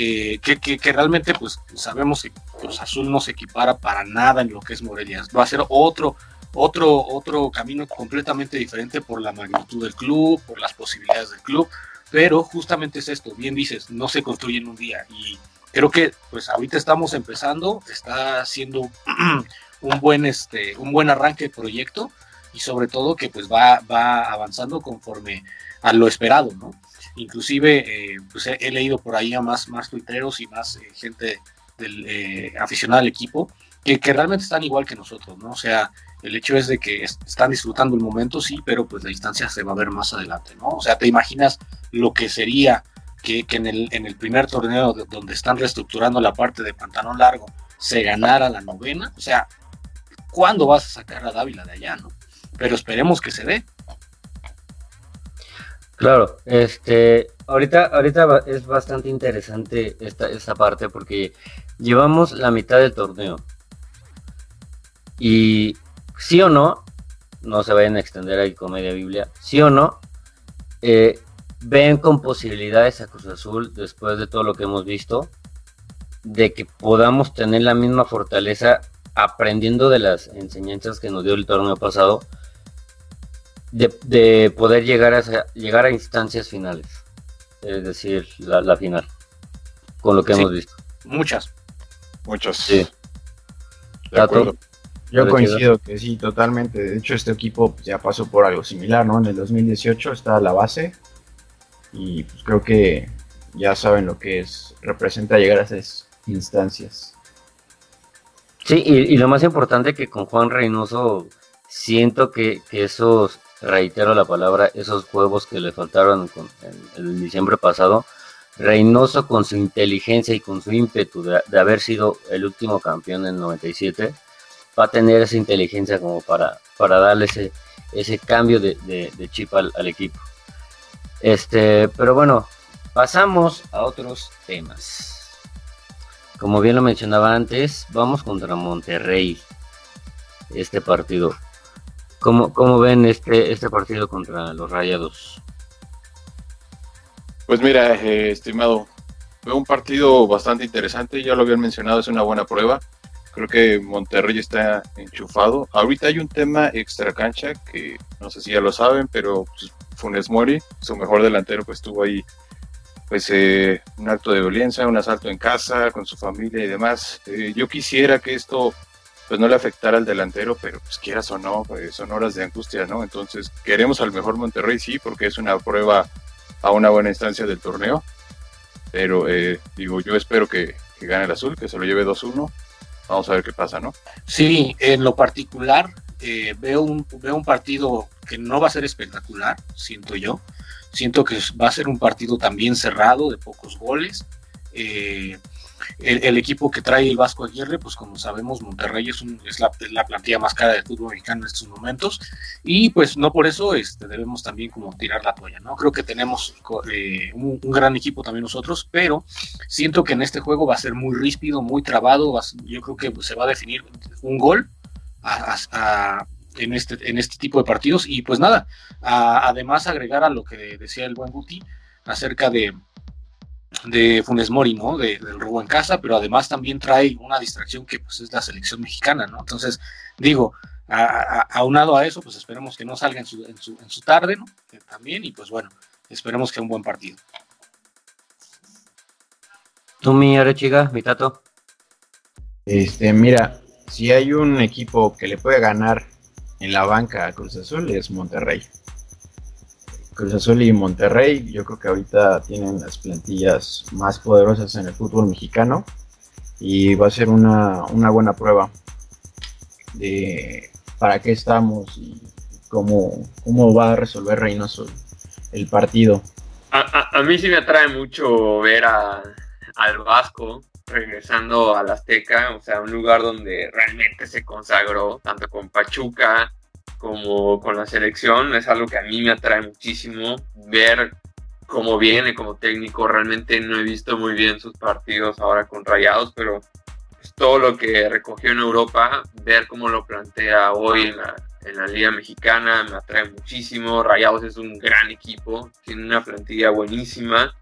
Eh, que, realmente pues sabemos que Cruz Azul no se equipara para nada en lo que es Morelia. Va a ser otro, otro, otro camino completamente diferente por la magnitud del club, por las posibilidades del club, pero justamente es esto, bien dices, no se construye en un día y creo que pues ahorita estamos empezando, está siendo un buen este un buen arranque de proyecto y sobre todo que pues va, va avanzando conforme a lo esperado, ¿no? Inclusive eh, pues he, leído por ahí a más, más tuiteros y más eh, gente del, eh, aficionada al equipo que, realmente están igual que nosotros, ¿no? O sea, el hecho es de que están disfrutando el momento, sí, pero pues la distancia se va a ver más adelante, ¿no? O sea, te imaginas lo que sería que, en, el, en el primer torneo donde están reestructurando la parte de pantalón largo se ganara la novena, o sea, ¿cuándo vas a sacar a Dávila de allá, no? Pero esperemos que se dé. Claro, este, ahorita, ahorita es bastante interesante esta, esta parte porque llevamos la mitad del torneo. Y sí o no, no se vayan a extender ahí comedia biblia, sí o no, eh, ven con posibilidades a Cruz Azul después de todo lo que hemos visto, de que podamos tener la misma fortaleza aprendiendo de las enseñanzas que nos dio el torneo pasado, de, poder llegar a, llegar a instancias finales, es decir, la, final, con lo que hemos visto. Muchas. Muchas. Sí. Yo coincido que sí, totalmente. De hecho, este equipo pues, ya pasó por algo similar, ¿no? En el 2018 está la base y pues creo que ya saben lo que es, representa llegar a esas instancias. Sí, y, lo más importante que con Juan Reynoso siento que, esos, reitero la palabra, esos juegos que le faltaron el diciembre pasado, Reynoso con su inteligencia y con su ímpetu de, haber sido el último campeón en el 97, va a tener esa inteligencia como para, para darle ese, ese cambio de, chip al, equipo. Este, pero bueno, pasamos a otros temas. Como bien lo mencionaba antes, vamos contra Monterrey. Este partido. ¿Cómo, cómo ven este, este partido contra los Rayados? Pues mira, eh, estimado, fue un partido bastante interesante, ya lo habían mencionado, es una buena prueba. Creo que Monterrey está enchufado. Ahorita hay un tema extra cancha que no sé si ya lo saben, pero pues, Funes Mori, su mejor delantero, pues tuvo ahí pues eh, un acto de violencia, un asalto en casa con su familia y demás. Eh, yo quisiera que esto pues no le afectara al delantero, pero pues quieras o no, pues, son horas de angustia, ¿no? Entonces queremos al mejor Monterrey, sí, porque es una prueba a una buena instancia del torneo. Pero eh, digo, yo espero que, que, gane el azul, que se lo lleve 2-1 Vamos a ver qué pasa, ¿no? Sí, en lo particular eh, veo, un, veo un partido que no va a ser espectacular, siento yo. Siento que va a ser un partido también cerrado, de pocos goles. Eh, el, equipo que trae el Vasco Aguirre, pues como sabemos, Monterrey es, es, la, plantilla más cara del fútbol mexicano en estos momentos, y pues no por eso este, debemos también como tirar la toalla, ¿no? Creo que tenemos eh, un, gran equipo también nosotros, pero siento que en este juego va a ser muy ríspido, muy trabado, yo creo que se va a definir un gol en, este, en este tipo de partidos, y pues nada, además agregar a lo que decía el buen Guti acerca de de Funes Mori, ¿no? del robo en casa, pero además también trae una distracción que pues es la selección mexicana, ¿no? Entonces, digo, aunado a, eso, pues esperemos que no salga en su, en su, en su tarde, ¿no? también, y pues bueno, esperemos que un buen partido. ¿Tú, mi Arechiga, mi tato? Este, mira, si hay un equipo que le puede ganar en la banca a Cruz Azul es Monterrey. Cruz Azul y Monterrey, yo creo que ahorita tienen las plantillas más poderosas en el fútbol mexicano y va a ser una, buena prueba de para qué estamos y cómo, cómo va a resolver Reynoso el partido. A, mí sí me atrae mucho ver a, al Vasco regresando al Azteca, o sea, un lugar donde realmente se consagró, tanto con Pachuca, como con la selección es algo que a mí me atrae muchísimo ver cómo viene como técnico. Realmente no he visto muy bien sus partidos ahora con Rayados, pero pues, todo lo que recogió en Europa, ver cómo lo plantea hoy en la, en la Liga Mexicana me atrae muchísimo. Rayados es un gran equipo, tiene una plantilla buenísima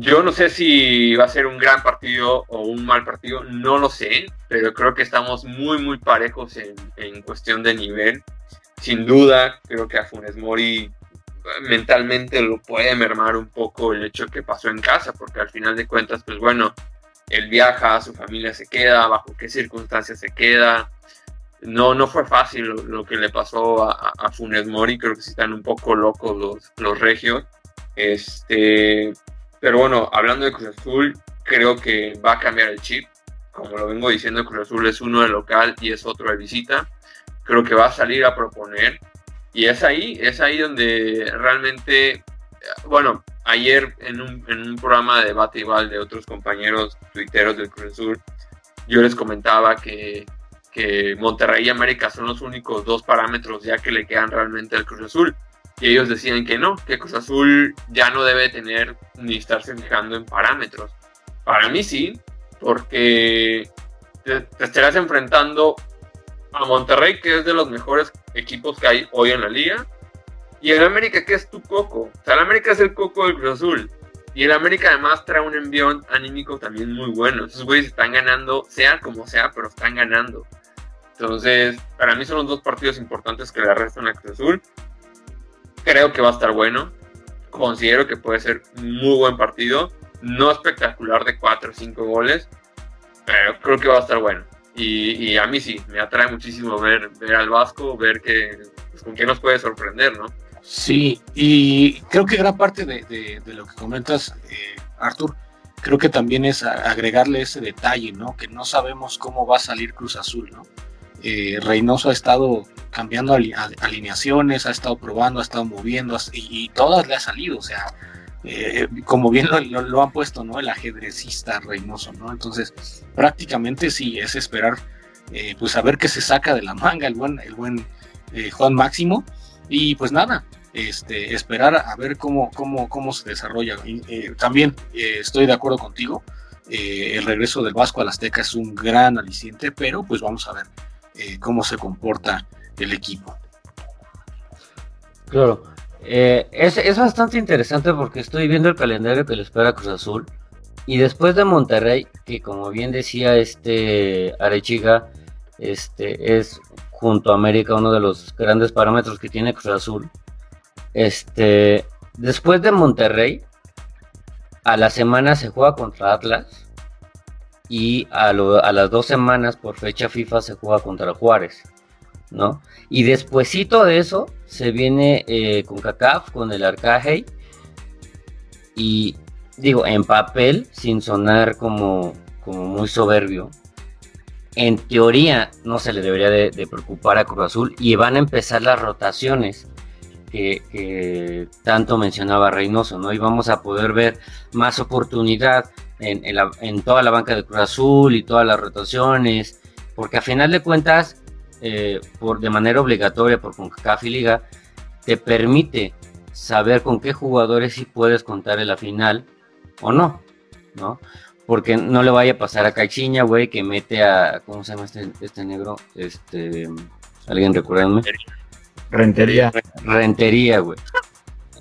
yo no sé si va a ser un gran partido o un mal partido, no lo sé, pero creo que estamos muy, muy parejos en, cuestión de nivel. Sin duda, creo que a Funes Mori mentalmente lo puede mermar un poco el hecho que pasó en casa, porque al final de cuentas, pues bueno, él viaja, su familia se queda, bajo qué circunstancias se queda. No, no fue fácil lo, que le pasó a, a, Funes Mori, creo que sí están un poco locos los, los regios. Este, pero bueno, hablando de Cruz Azul, creo que va a cambiar el chip. Como lo vengo diciendo, Cruz Azul es uno de local y es otro de visita. Creo que va a salir a proponer. Y es ahí, es ahí donde realmente, bueno, ayer en un, en un programa de debate igual de otros compañeros tuiteros del Cruz Azul, yo les comentaba que, que Monterrey y América son los únicos dos parámetros ya que le quedan realmente al Cruz Azul y ellos decían que no, que Cruz Azul ya no debe tener ni estarse fijando en parámetros. Para mí sí, porque te, estarás enfrentando a Monterrey, que es de los mejores equipos que hay hoy en la liga, y en América, que es tu coco. O sea, el América es el coco del Cruz Azul. Y el América además trae un envión anímico también muy bueno. Esos güeyes están ganando, sea como sea, pero están ganando. Entonces, para mí son los dos partidos importantes que le restan a Cruz Azul. Creo que va a estar bueno. Considero que puede ser muy buen partido. No espectacular de 4 o 5 goles, pero creo que va a estar bueno. Y, a mí sí, me atrae muchísimo ver, al Vasco, ver que, pues, con qué nos puede sorprender, ¿no? Sí, y creo que gran parte de, lo que comentas, eh, Artur, creo que también es agregarle ese detalle, ¿no? Que no sabemos cómo va a salir Cruz Azul, ¿no? Eh, Reynoso ha estado cambiando alineaciones, ha estado probando, ha estado moviendo y, todas le ha salido, o sea, eh, como bien lo, han puesto, ¿no? El ajedrecista Reynoso, ¿no? Entonces, prácticamente sí, es esperar, eh, pues a ver qué se saca de la manga el buen, el buen Juan Máximo y pues nada, este, esperar a ver cómo, cómo, cómo se desarrolla. también estoy de acuerdo contigo, el regreso del Vasco al Azteca es un gran aliciente, pero pues vamos a ver eh, cómo se comporta el equipo. Claro, eh, es, bastante interesante porque estoy viendo el calendario que le espera Cruz Azul y después de Monterrey, que como bien decía este Arechiga, este es junto a América uno de los grandes parámetros que tiene Cruz Azul. Este, después de Monterrey, a la semana se juega contra Atlas y a, las dos semanas por fecha FIFA se juega contra Juárez, ¿no? Y despuesito de eso se viene eh, con CACAF, con el Arcajei y digo, en papel, sin sonar como, como muy soberbio, en teoría no se le debería de, preocupar a Cruz Azul y van a empezar las rotaciones que, tanto mencionaba Reynoso, ¿no? Y vamos a poder ver más oportunidad en, toda la banca de Cruz Azul y todas las rotaciones, porque a final de cuentas, eh, por, de manera obligatoria por CONCACAF y Liga, te permite saber con qué jugadores sí puedes contar en la final o no, ¿no? Porque no le vaya a pasar a Caixinha, güey, que mete a, ¿cómo se llama este, este negro? Este, ¿alguien recuérdame? Rentería. Rentería, güey.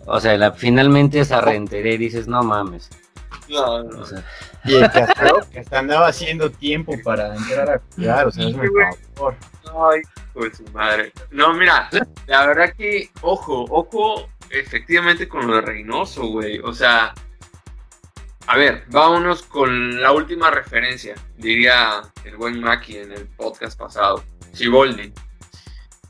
O sea, la, finalmente esa rentería y dices, no mames. No, no. y el que hasta, andaba haciendo tiempo para entrar a jugar, o sea, es muy favor. Ay, pues su madre. No, mira, la verdad que, ojo, ojo, efectivamente con lo de Reynoso, güey. O sea, a ver, vámonos con la última referencia, diría el buen Maki en el podcast pasado, Siboldi.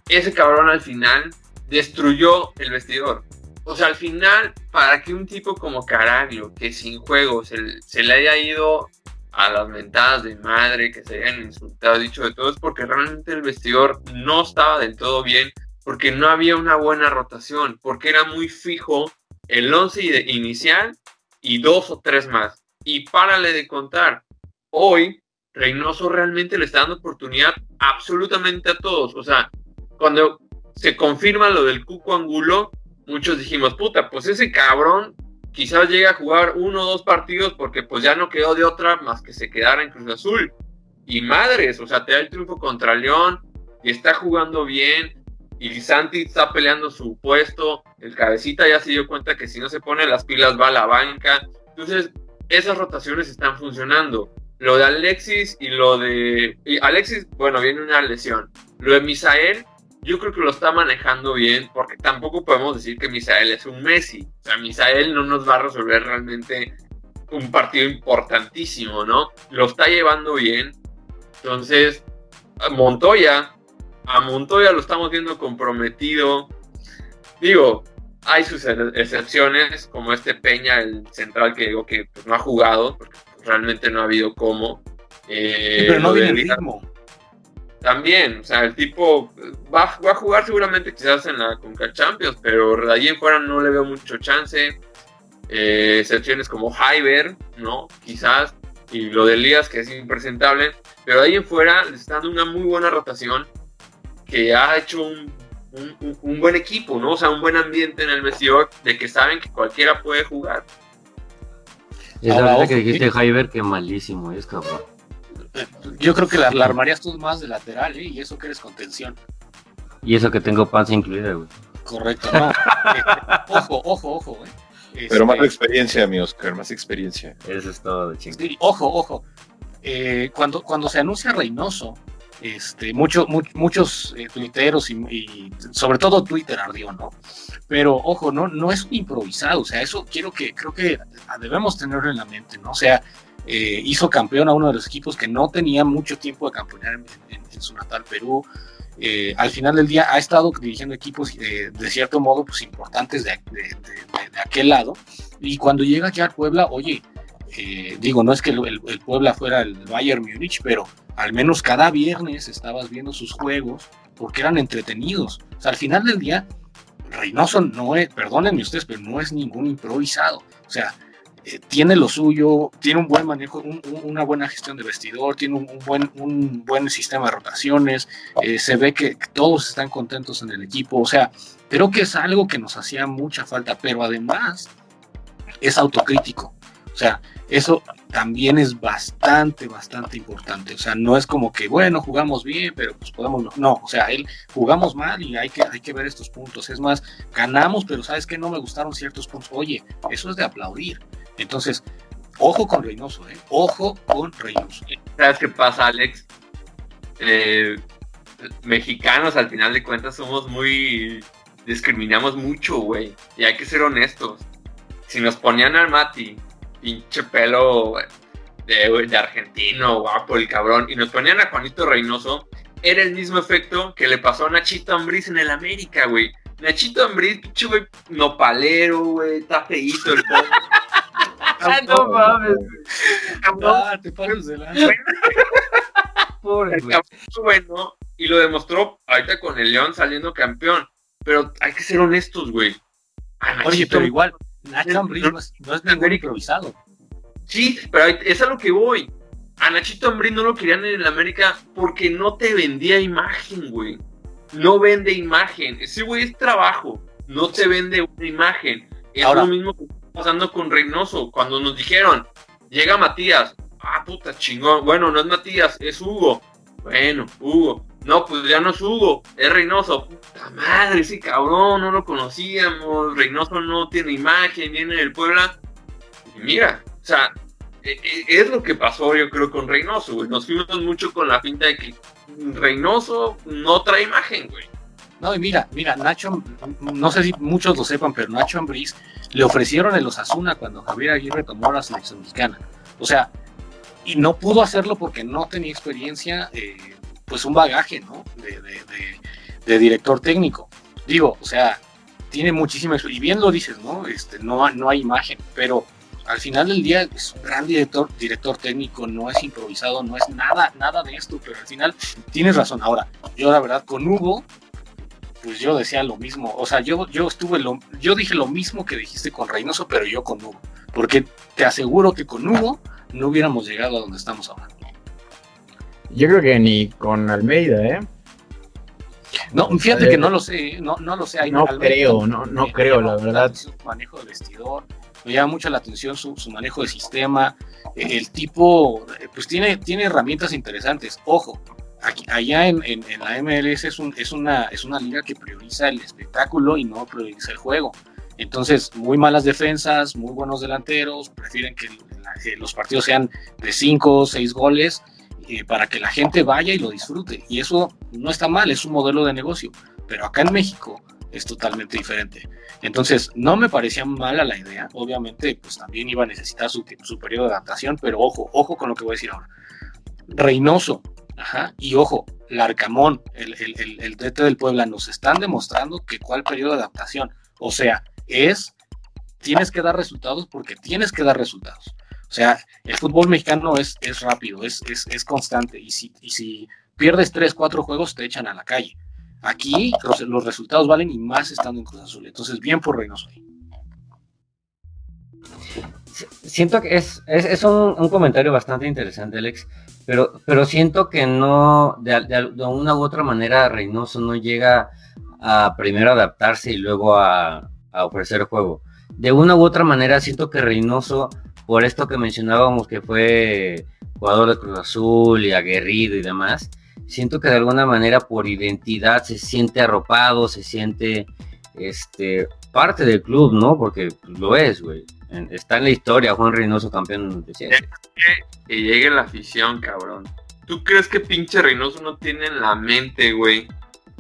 Ese cabrón al final destruyó el vestidor. O sea, al final, para que un tipo como Caraglio, que sin juego se, le haya ido a las mentadas de madre, que se hayan insultado, dicho de todo, es porque realmente el vestidor no estaba del todo bien, porque no había una buena rotación, porque era muy fijo el 11 inicial y dos o tres más. Y párale de contar, hoy Reynoso realmente le está dando oportunidad absolutamente a todos. O sea, cuando se confirma lo del Cuco Angulo, muchos dijimos, puta, pues ese cabrón quizás llegue a jugar uno o dos partidos porque pues ya no quedó de otra más que se quedara en Cruz Azul. Y madres, o sea, te da el triunfo contra León y está jugando bien y Santi está peleando su puesto, el cabecita ya se dio cuenta que si no se pone las pilas va a la banca. Entonces, esas rotaciones están funcionando. Lo de Alexis y lo de... Alexis, bueno, viene una lesión. Lo de Misael, yo creo que lo está manejando bien, porque tampoco podemos decir que Misael es un Messi. O sea, Misael no nos va a resolver realmente un partido importantísimo, ¿no? Lo está llevando bien. Entonces, Montoya, a Montoya lo estamos viendo comprometido. Digo, hay sus excepciones, como este Peña, el central que digo que pues, no ha jugado, porque realmente no ha habido cómo. Eh, pero no viene el ritmo. También, o sea, el tipo va, a jugar seguramente quizás en la Conca Champions, pero de ahí en fuera no le veo mucho chance. Eh, excepciones como Hyber, ¿no? Quizás, y lo de Elías, que es impresentable, pero de ahí en fuera le está dando una muy buena rotación que ha hecho un, un, buen equipo, ¿no? O sea, un buen ambiente en el vestidor de que saben que cualquiera puede jugar. Es la verdad que dijiste Hyber que malísimo es, cabrón. Yo creo que la, armarías tú más de lateral, ¿eh? Y eso que eres contención. Y eso que tengo panza incluida, güey. Correcto. No. Este, ojo, ojo, ojo, ¿eh? Pero más este, experiencia, mi Oscar, más experiencia. Eso es todo, chingón. ojo, ojo. Eh, cuando, cuando se anuncia Reynoso, este, muchos eh, tuiteros y, sobre todo Twitter ardió, ¿no? Pero ojo, no, no es improvisado, o sea, eso quiero que, creo que debemos tenerlo en la mente, ¿no? O sea, eh, hizo campeón a uno de los equipos que no tenía mucho tiempo de campeonar en, su natal Perú. Eh, al final del día ha estado dirigiendo equipos de cierto modo pues importantes de, aquel lado y cuando llega aquí al Puebla, oye, digo, no es que el, el, Puebla fuera el Bayern Múnich, pero al menos cada viernes estabas viendo sus juegos porque eran entretenidos. O sea, al final del día, Reynoso no es, perdónenme ustedes, pero no es ningún improvisado. O sea, eh, tiene lo suyo, tiene un buen manejo, una buena gestión de vestidor, tiene un, buen, un buen sistema de rotaciones, eh, se ve que todos están contentos en el equipo. O sea, creo que es algo que nos hacía mucha falta, pero además es autocrítico. O sea, eso también es bastante, bastante importante. O sea, no es como que, bueno, jugamos bien, pero pues podemos. No, o sea, él jugamos mal y hay que, hay que ver estos puntos. Es más, ganamos, pero sabes que no me gustaron ciertos puntos. Oye, eso es de aplaudir. Entonces, ojo con Reynoso, ¿eh? Ojo con Reynoso. ¿Sabes qué pasa, Alex? Eh, mexicanos, al final de cuentas, somos muy. discriminamos mucho, güey. Y hay que ser honestos. Si nos ponían al Mati pinche pelo de, argentino, guapo, el cabrón, y nos ponían a Juanito Reynoso, era el mismo efecto que le pasó a Nachito Ambriz en el América, güey. Nachito Ambriz, pinche güey, nopalero, güey, está feíto el pobre. ah, no mames. Ah, te paras de la... Pobre, güey. bueno, y lo demostró ahorita con el León saliendo campeón. Pero hay que ser honestos, güey. Oye, pero igual, Nacho Ambriz no, es, ningún improvisado. Sí, pero es a lo que voy. A Nachito Ambriz no lo querían en el América porque no te vendía imagen, güey. No vende imagen. Ese güey es trabajo. No te vende una imagen. Es lo mismo que está pasando con Reynoso. Cuando nos dijeron, llega Matías. Ah, puta chingón. Bueno, no es Matías, es Hugo. Bueno, Hugo. No, pues ya no es Hugo, es Reynoso. Puta madre, ese cabrón, no lo conocíamos. Reynoso no tiene imagen, viene del Puebla. Y mira, o sea, e, e, es lo que pasó yo creo con Reynoso, güey. Nos fuimos mucho con la pinta de que Reynoso no trae imagen, güey. No, y mira, mira, Nacho, no sé si muchos lo sepan, pero Nacho Ambriz le ofrecieron el Osasuna cuando Javier Aguirre tomó la selección mexicana. O sea, y no pudo hacerlo porque no tenía experiencia eh, pues un bagaje, ¿no? De, director técnico. Digo, o sea, tiene muchísima y bien lo dices, ¿no? Este, no, no hay imagen, pero al final del día es un gran director, director técnico, no es improvisado, no es nada, nada de esto, pero al final tienes razón. Ahora, yo la verdad con Hugo, pues yo decía lo mismo, o sea, yo, yo estuve lo, yo dije lo mismo que dijiste con Reynoso, pero yo con Hugo, porque te aseguro que con Hugo no hubiéramos llegado a donde estamos ahora. Yo creo que ni con Almeida, ¿eh? No, fíjate que no lo sé, no, no lo sé. no creo, no, no creo, la verdad. Su manejo de vestidor, me llama mucho la atención su, manejo de sistema. El tipo, pues tiene, tiene herramientas interesantes. Ojo, allá en, en, la MLS es, un, es, una, es una liga que prioriza el espectáculo y no prioriza el juego. Entonces, muy malas defensas, muy buenos delanteros, prefieren que, que los partidos sean de 5 o 6 goles eh, para que la gente vaya y lo disfrute. Y eso no está mal, es un modelo de negocio. Pero acá en México es totalmente diferente. Entonces, no me parecía mala la idea. Obviamente, pues también iba a necesitar su, su periodo de adaptación, pero ojo, ojo con lo que voy a decir ahora. Reynoso, ajá, y ojo, Larcamón, el, el, el, DT del Puebla, nos están demostrando que cuál periodo de adaptación. O sea, es, tienes que dar resultados porque tienes que dar resultados. O sea, el fútbol mexicano es, es rápido, es, es, constante. Y si, y si pierdes tres, cuatro juegos, te echan a la calle. Aquí los, resultados valen y más estando en Cruz Azul. Entonces, bien por Reynoso ahí. Siento que es, es, un, comentario bastante interesante, Alex, pero, pero siento que no, de, de, una u otra manera, Reynoso no llega a primero adaptarse y luego a, a ofrecer juego. De una u otra manera, siento que Reynoso por esto que mencionábamos que fue jugador de Cruz Azul y aguerrido y demás, siento que de alguna manera por identidad se siente arropado, se siente este, parte del club, ¿no? Porque lo es, güey. Está en la historia Juan Reynoso campeón de Que, que llegue la afición, cabrón. ¿Tú crees que pinche Reynoso no tiene en la mente, güey,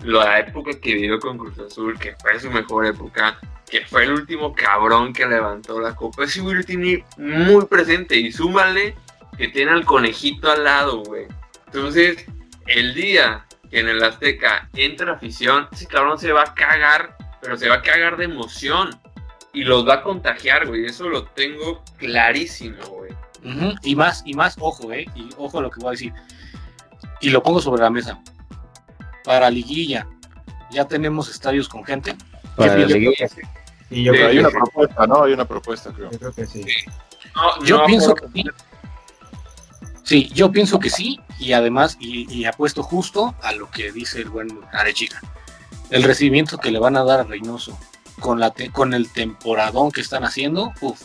la época que vivió con Cruz Azul, que fue su mejor época, que fue el último cabrón que levantó la copa? Ese güey tiene muy presente y súmale que tiene al conejito al lado, güey. Entonces, el día que en el Azteca entra afición, ese cabrón se va a cagar, pero se va a cagar de emoción y los va a contagiar, güey. Eso lo tengo clarísimo, güey. Y más, y más, ojo, eh, y ojo a lo que voy a decir y lo pongo sobre la mesa. Para liguilla, ya tenemos estadios con gente. Para liguilla, Y yo creo hay una propuesta, ¿no? Hay una propuesta, creo. Yo creo que sí. yo pienso que sí. Sí, yo pienso que sí, y además, y, apuesto justo a lo que dice el buen Arechica. El recibimiento que le van a dar a Reynoso con, la con el temporadón que están haciendo, uff,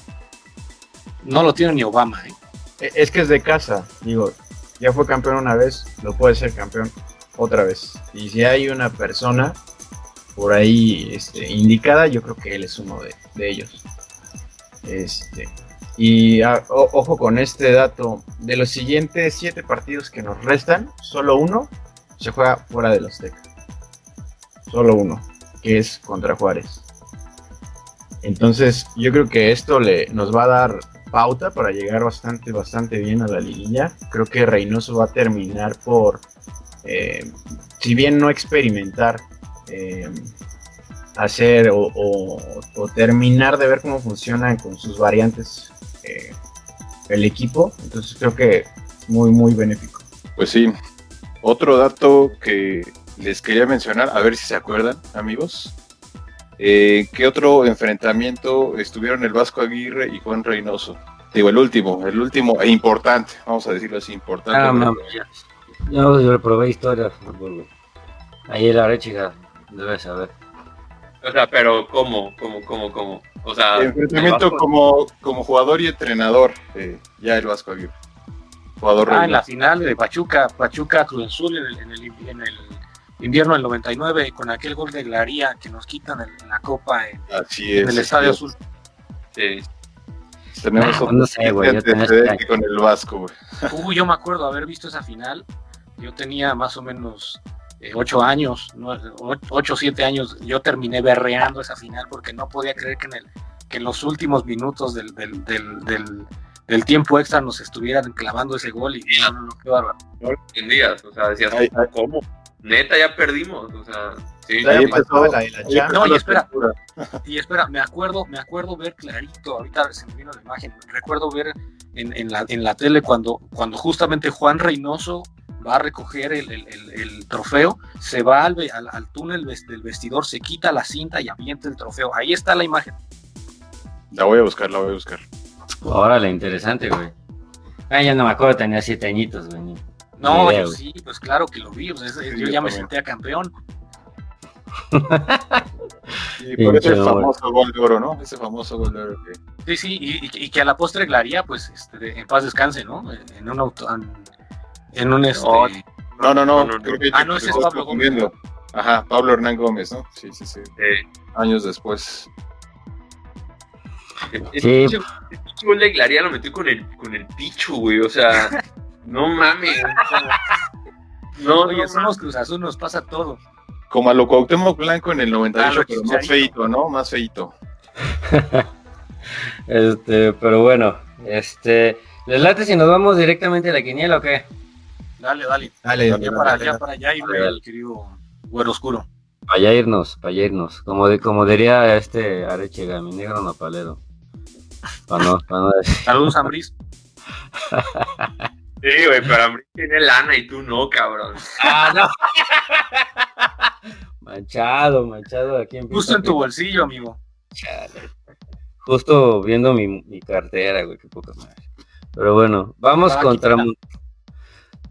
no lo tiene ni Obama. ¿eh? E, es que es de casa, digo, ya fue campeón una vez, lo puede ser campeón otra vez. Y si hay una persona por ahí este, indicada, yo creo que él es uno de, ellos. Este, y ojo con este dato, de los siguientes siete partidos que nos restan, solo uno se juega fuera de los Azteca. Solo uno, que es contra Juárez. Entonces, yo creo que esto le, nos va a dar pauta para llegar bastante, bastante bien a la liguilla. Creo que Reynoso va a terminar por, eh, si bien no experimentar, eh, hacer o, terminar de ver cómo funcionan con sus variantes eh, el equipo. Entonces creo que muy, muy benéfico. Pues sí. Otro dato que les quería mencionar, a ver si se acuerdan, amigos. Eh, ¿Qué otro enfrentamiento estuvieron el Vasco Aguirre y Juan Reynoso? Digo, el último, el último e importante, vamos a decirlo así, importante. Ah, yo, yo probé historia Ahí la chica, debes saber. O sea, pero ¿cómo? ¿Cómo? ¿Cómo? ¿Cómo? O sea, enfrentamiento como, como jugador y entrenador, eh, ya el Vasco Aguirre. Jugador ah, en la final de Pachuca, Pachuca Cruz Azul en el, en el, en el invierno del 99 con aquel gol de Glaría que nos quitan en la copa en, el Estadio Azul. Sí. Tenemos ah, no sé, güey, con el Vasco, güey. Uy, yo me acuerdo haber visto esa final. Yo tenía más o menos eh, ocho años, ocho o siete años. Yo terminé berreando esa final porque no podía creer que en, el, que en los últimos minutos del, del, del, del tiempo extra nos estuvieran clavando ese gol y no, no, no, qué bárbaro. No lo entendías, o sea, decías, ¿cómo? neta ya perdimos, o sea, sí. no, y espera, y espera, me acuerdo, me acuerdo ver clarito, ahorita se me vino la imagen, recuerdo ver en, en, la, en la tele cuando, cuando justamente Juan Reynoso va a recoger el, el, el, trofeo, se va al, al, túnel del vestidor, se quita la cinta y avienta el trofeo. Ahí está la imagen. La voy a buscar, la voy a buscar. Órale, interesante, güey. Ah, ya no me acuerdo, tenía siete añitos, güey. No, yo sí, pues claro que lo vi. yo ya me senté a campeón. y por ese famoso gol de oro, ¿no? Ese famoso gol de oro. Sí, sí, y, que a la postre Glaría, pues, este, en paz descanse, ¿no? En un auto, en, un este. No, no, no, creo que ah, no, ese es Pablo Gómez. Ajá, Pablo Hernán Gómez, ¿no? Sí, sí, sí. Años después. Sí. Ese gol de Glaría lo metió con el, con el picho, güey, o sea. No mames. No, Oye, somos Cruz Azul, nos pasa todo. Como a lo Cuauhtémoc Blanco en el 98, ah, pero más feito, ¿no? Más feito. este, pero bueno, este, ¿les late si nos vamos directamente a la quiniela o qué? Dale, dale. Dale, ya para allá, para allá y al querido güero oscuro. Para allá irnos, para allá irnos. Como, de, como diría este Arechega, mi negro nopalero. Para no, para no decir. Saludos, Ambris. Sí, güey, pero a mí tiene lana y tú no, cabrón. Ah, no. manchado, manchado aquí en Justo en tu bolsillo, amigo. Chale. Justo viendo mi, mi cartera, güey, qué poca madre. Pero bueno, vamos contra.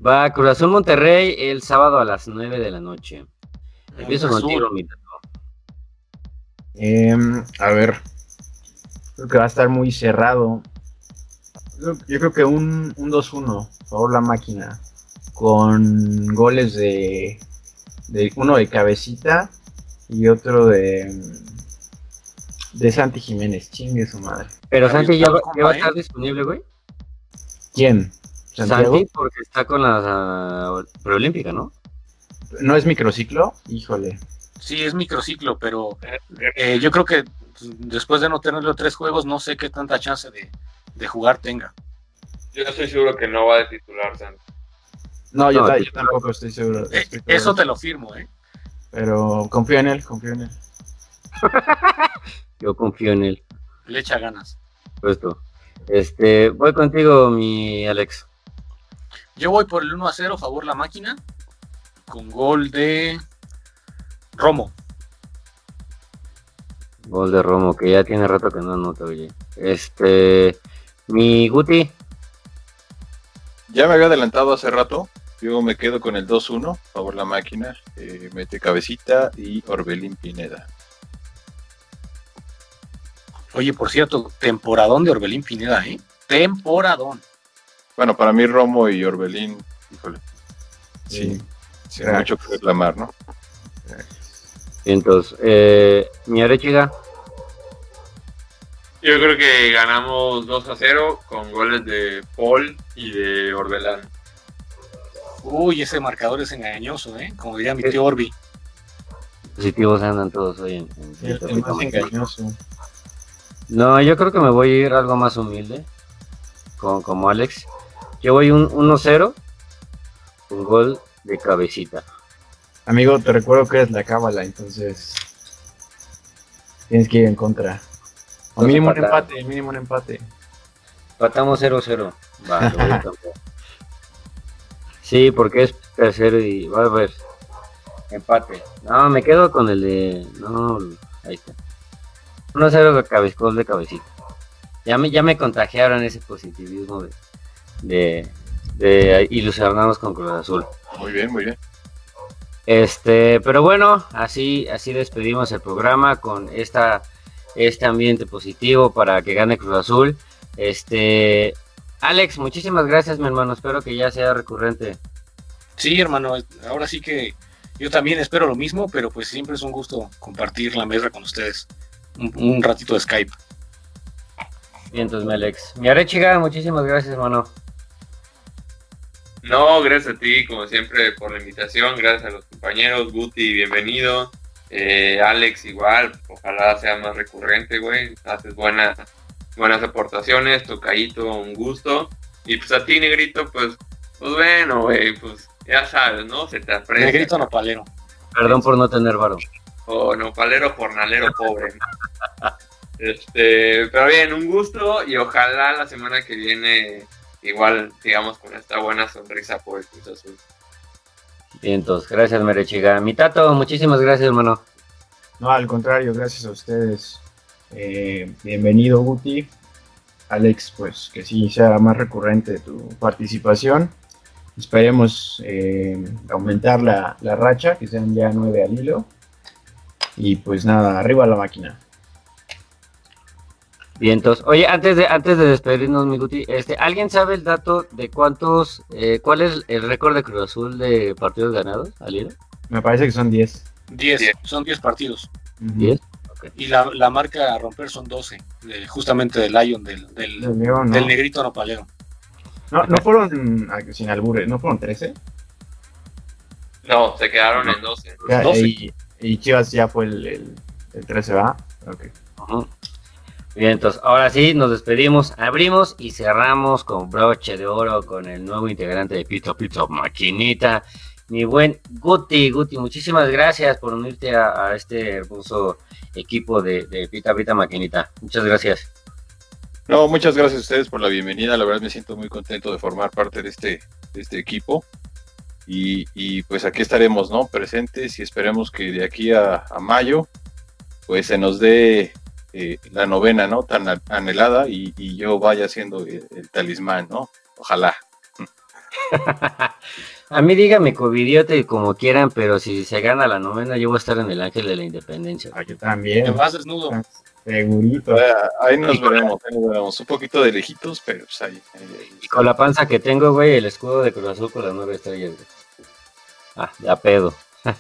Va Cruz Monterrey el sábado a las 9 de la noche. Empiezo contigo, mi eh, A ver. Creo que va a estar muy cerrado. Yo creo que un, un 2-1, favor la máquina, con goles de, de, uno de cabecita y otro de de Santi Jiménez, chingue su madre. Pero Santi ya, va, a estar disponible, güey. ¿Quién? Santi, porque está con la preolímpica, ¿no? ¿No es microciclo? Híjole. Sí, es microciclo, pero eh, yo creo que después de no tenerlo tres juegos, no sé qué tanta chance de, jugar tenga. Yo estoy seguro que no va a titular Santi. No, yo, tampoco estoy seguro. Eh, eso te lo firmo, ¿eh? Pero confío en él, confío en él. yo confío en él. Le echa ganas. Puesto. Este, voy contigo, mi Alex. Yo voy por el 1 a 0, favor la máquina, con gol de Romo. Gol de Romo, que ya tiene rato que no anota, oye. Este, mi Guti. Ya me había adelantado hace rato. Yo me quedo con el 2-1, favor la máquina. Eh, mete cabecita y Orbelín Pineda. Oye, por cierto, temporadón de Orbelín Pineda, ¿eh? Temporadón. Bueno, para mí Romo y Orbelín, híjole. Sí, sí mucho que reclamar, ¿no? Entonces, eh, mi Arechiga. Yo creo que ganamos 2 a 0 con goles de Paul y de Orbelán. Uy, ese marcador es engañoso, ¿eh? Como diría mi tío Orbi. Positivos andan todos hoy en, el, más engañoso. No, yo creo que me voy a ir algo más humilde, con, como Alex. Yo voy un 1-0, un gol de cabecita. Amigo, te recuerdo que es la cábala, entonces tienes que ir en contra. O mínimo un empate, mínimo un empate. Empatamos 0-0. Va, Sí, porque es tercero y va a ver. Empate. No, me quedo con el de. No, ahí está. 1-0 de cabezcol de cabecita. Ya me, ya me contagiaron ese positivismo de, de, de ilusionarnos con Cruz Azul. Muy bien, muy bien. Este, pero bueno, así, así despedimos el programa con esta, este ambiente positivo para que gane Cruz Azul. Este, Alex, muchísimas gracias, mi hermano. Espero que ya sea recurrente. Sí, hermano. Ahora sí que yo también espero lo mismo, pero pues siempre es un gusto compartir la mesa con ustedes. Un, ratito de Skype. Bien, entonces, mi Alex. Mi Arechiga, muchísimas gracias, hermano. No, gracias a ti, como siempre, por la invitación. Gracias a los compañeros. Guti, bienvenido. Eh, Alex, igual. Ojalá sea más recurrente, güey. Haces buenas, buenas aportaciones. Tocayito, un gusto. Y pues a ti, Negrito, pues, pues bueno, güey, pues ya sabes, ¿no? Se te aprecia. Negrito nopalero. Perdón por no tener varo. O nopalero jornalero pobre. este, pero bien, un gusto y ojalá la semana que viene igual digamos con esta buena sonrisa por el Cruz Azul. Bien, entonces, gracias Merechiga. Mi Tato, muchísimas gracias, hermano. No, al contrario, gracias a ustedes. Eh, bienvenido, Guti. Alex, pues que sí sea más recurrente tu participación. Esperemos eh, aumentar la, la, racha, que sean ya nueve al hilo. Y pues nada, arriba la máquina. Bien, entonces, oye, antes de, antes de despedirnos, mi Guti, este, ¿alguien sabe el dato de cuántos, eh, cuál es el récord de Cruz Azul de partidos ganados al Me parece que son 10. 10, son 10 partidos. ¿10? Y la, la, marca a romper son 12, justamente del Lion, del, del, del negrito nopalero. No, no fueron, sin albures, ¿no fueron 13? No, se quedaron en 12. Y, Chivas ya fue el, el, el 13, ¿va? Ok. Ajá. Bien, entonces ahora sí nos despedimos, abrimos y cerramos con broche de oro con el nuevo integrante de Pizza Pizza Maquinita, mi buen Guti. Guti, muchísimas gracias por unirte a, este hermoso equipo de, de Pita Pita Maquinita. Muchas gracias. No, muchas gracias a ustedes por la bienvenida. La verdad me siento muy contento de formar parte de este, este equipo. Y, y, pues aquí estaremos, ¿no? Presentes y esperemos que de aquí a, a mayo, pues se nos dé eh, la novena, ¿no? Tan anhelada y, yo vaya siendo el, talismán, ¿no? Ojalá. a mí dígame covidiota y como quieran, pero si se gana la novena, yo voy a estar en el Ángel de la Independencia. Ah, yo también. Te vas desnudo. Segurito. Ahí nos veremos, ahí nos veremos. Un poquito de lejitos, pero pues ahí, Y con la panza que tengo, güey, el escudo de Cruz Azul con las nueve estrellas, Ah, ya pedo.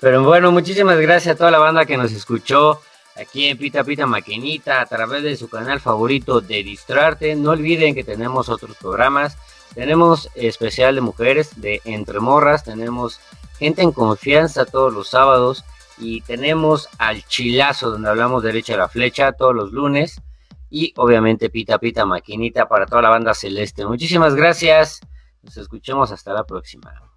pero bueno, muchísimas gracias a toda la banda que nos escuchó aquí en Pita Pita Maquinita a través de su canal favorito de Distrarte. No olviden que tenemos otros programas. Tenemos especial de mujeres de Entre Morras, tenemos gente en confianza todos los sábados y tenemos al chilazo donde hablamos derecha a la flecha todos los lunes y obviamente Pita Pita Maquinita para toda la banda celeste. Muchísimas gracias. Nos escuchemos hasta la próxima.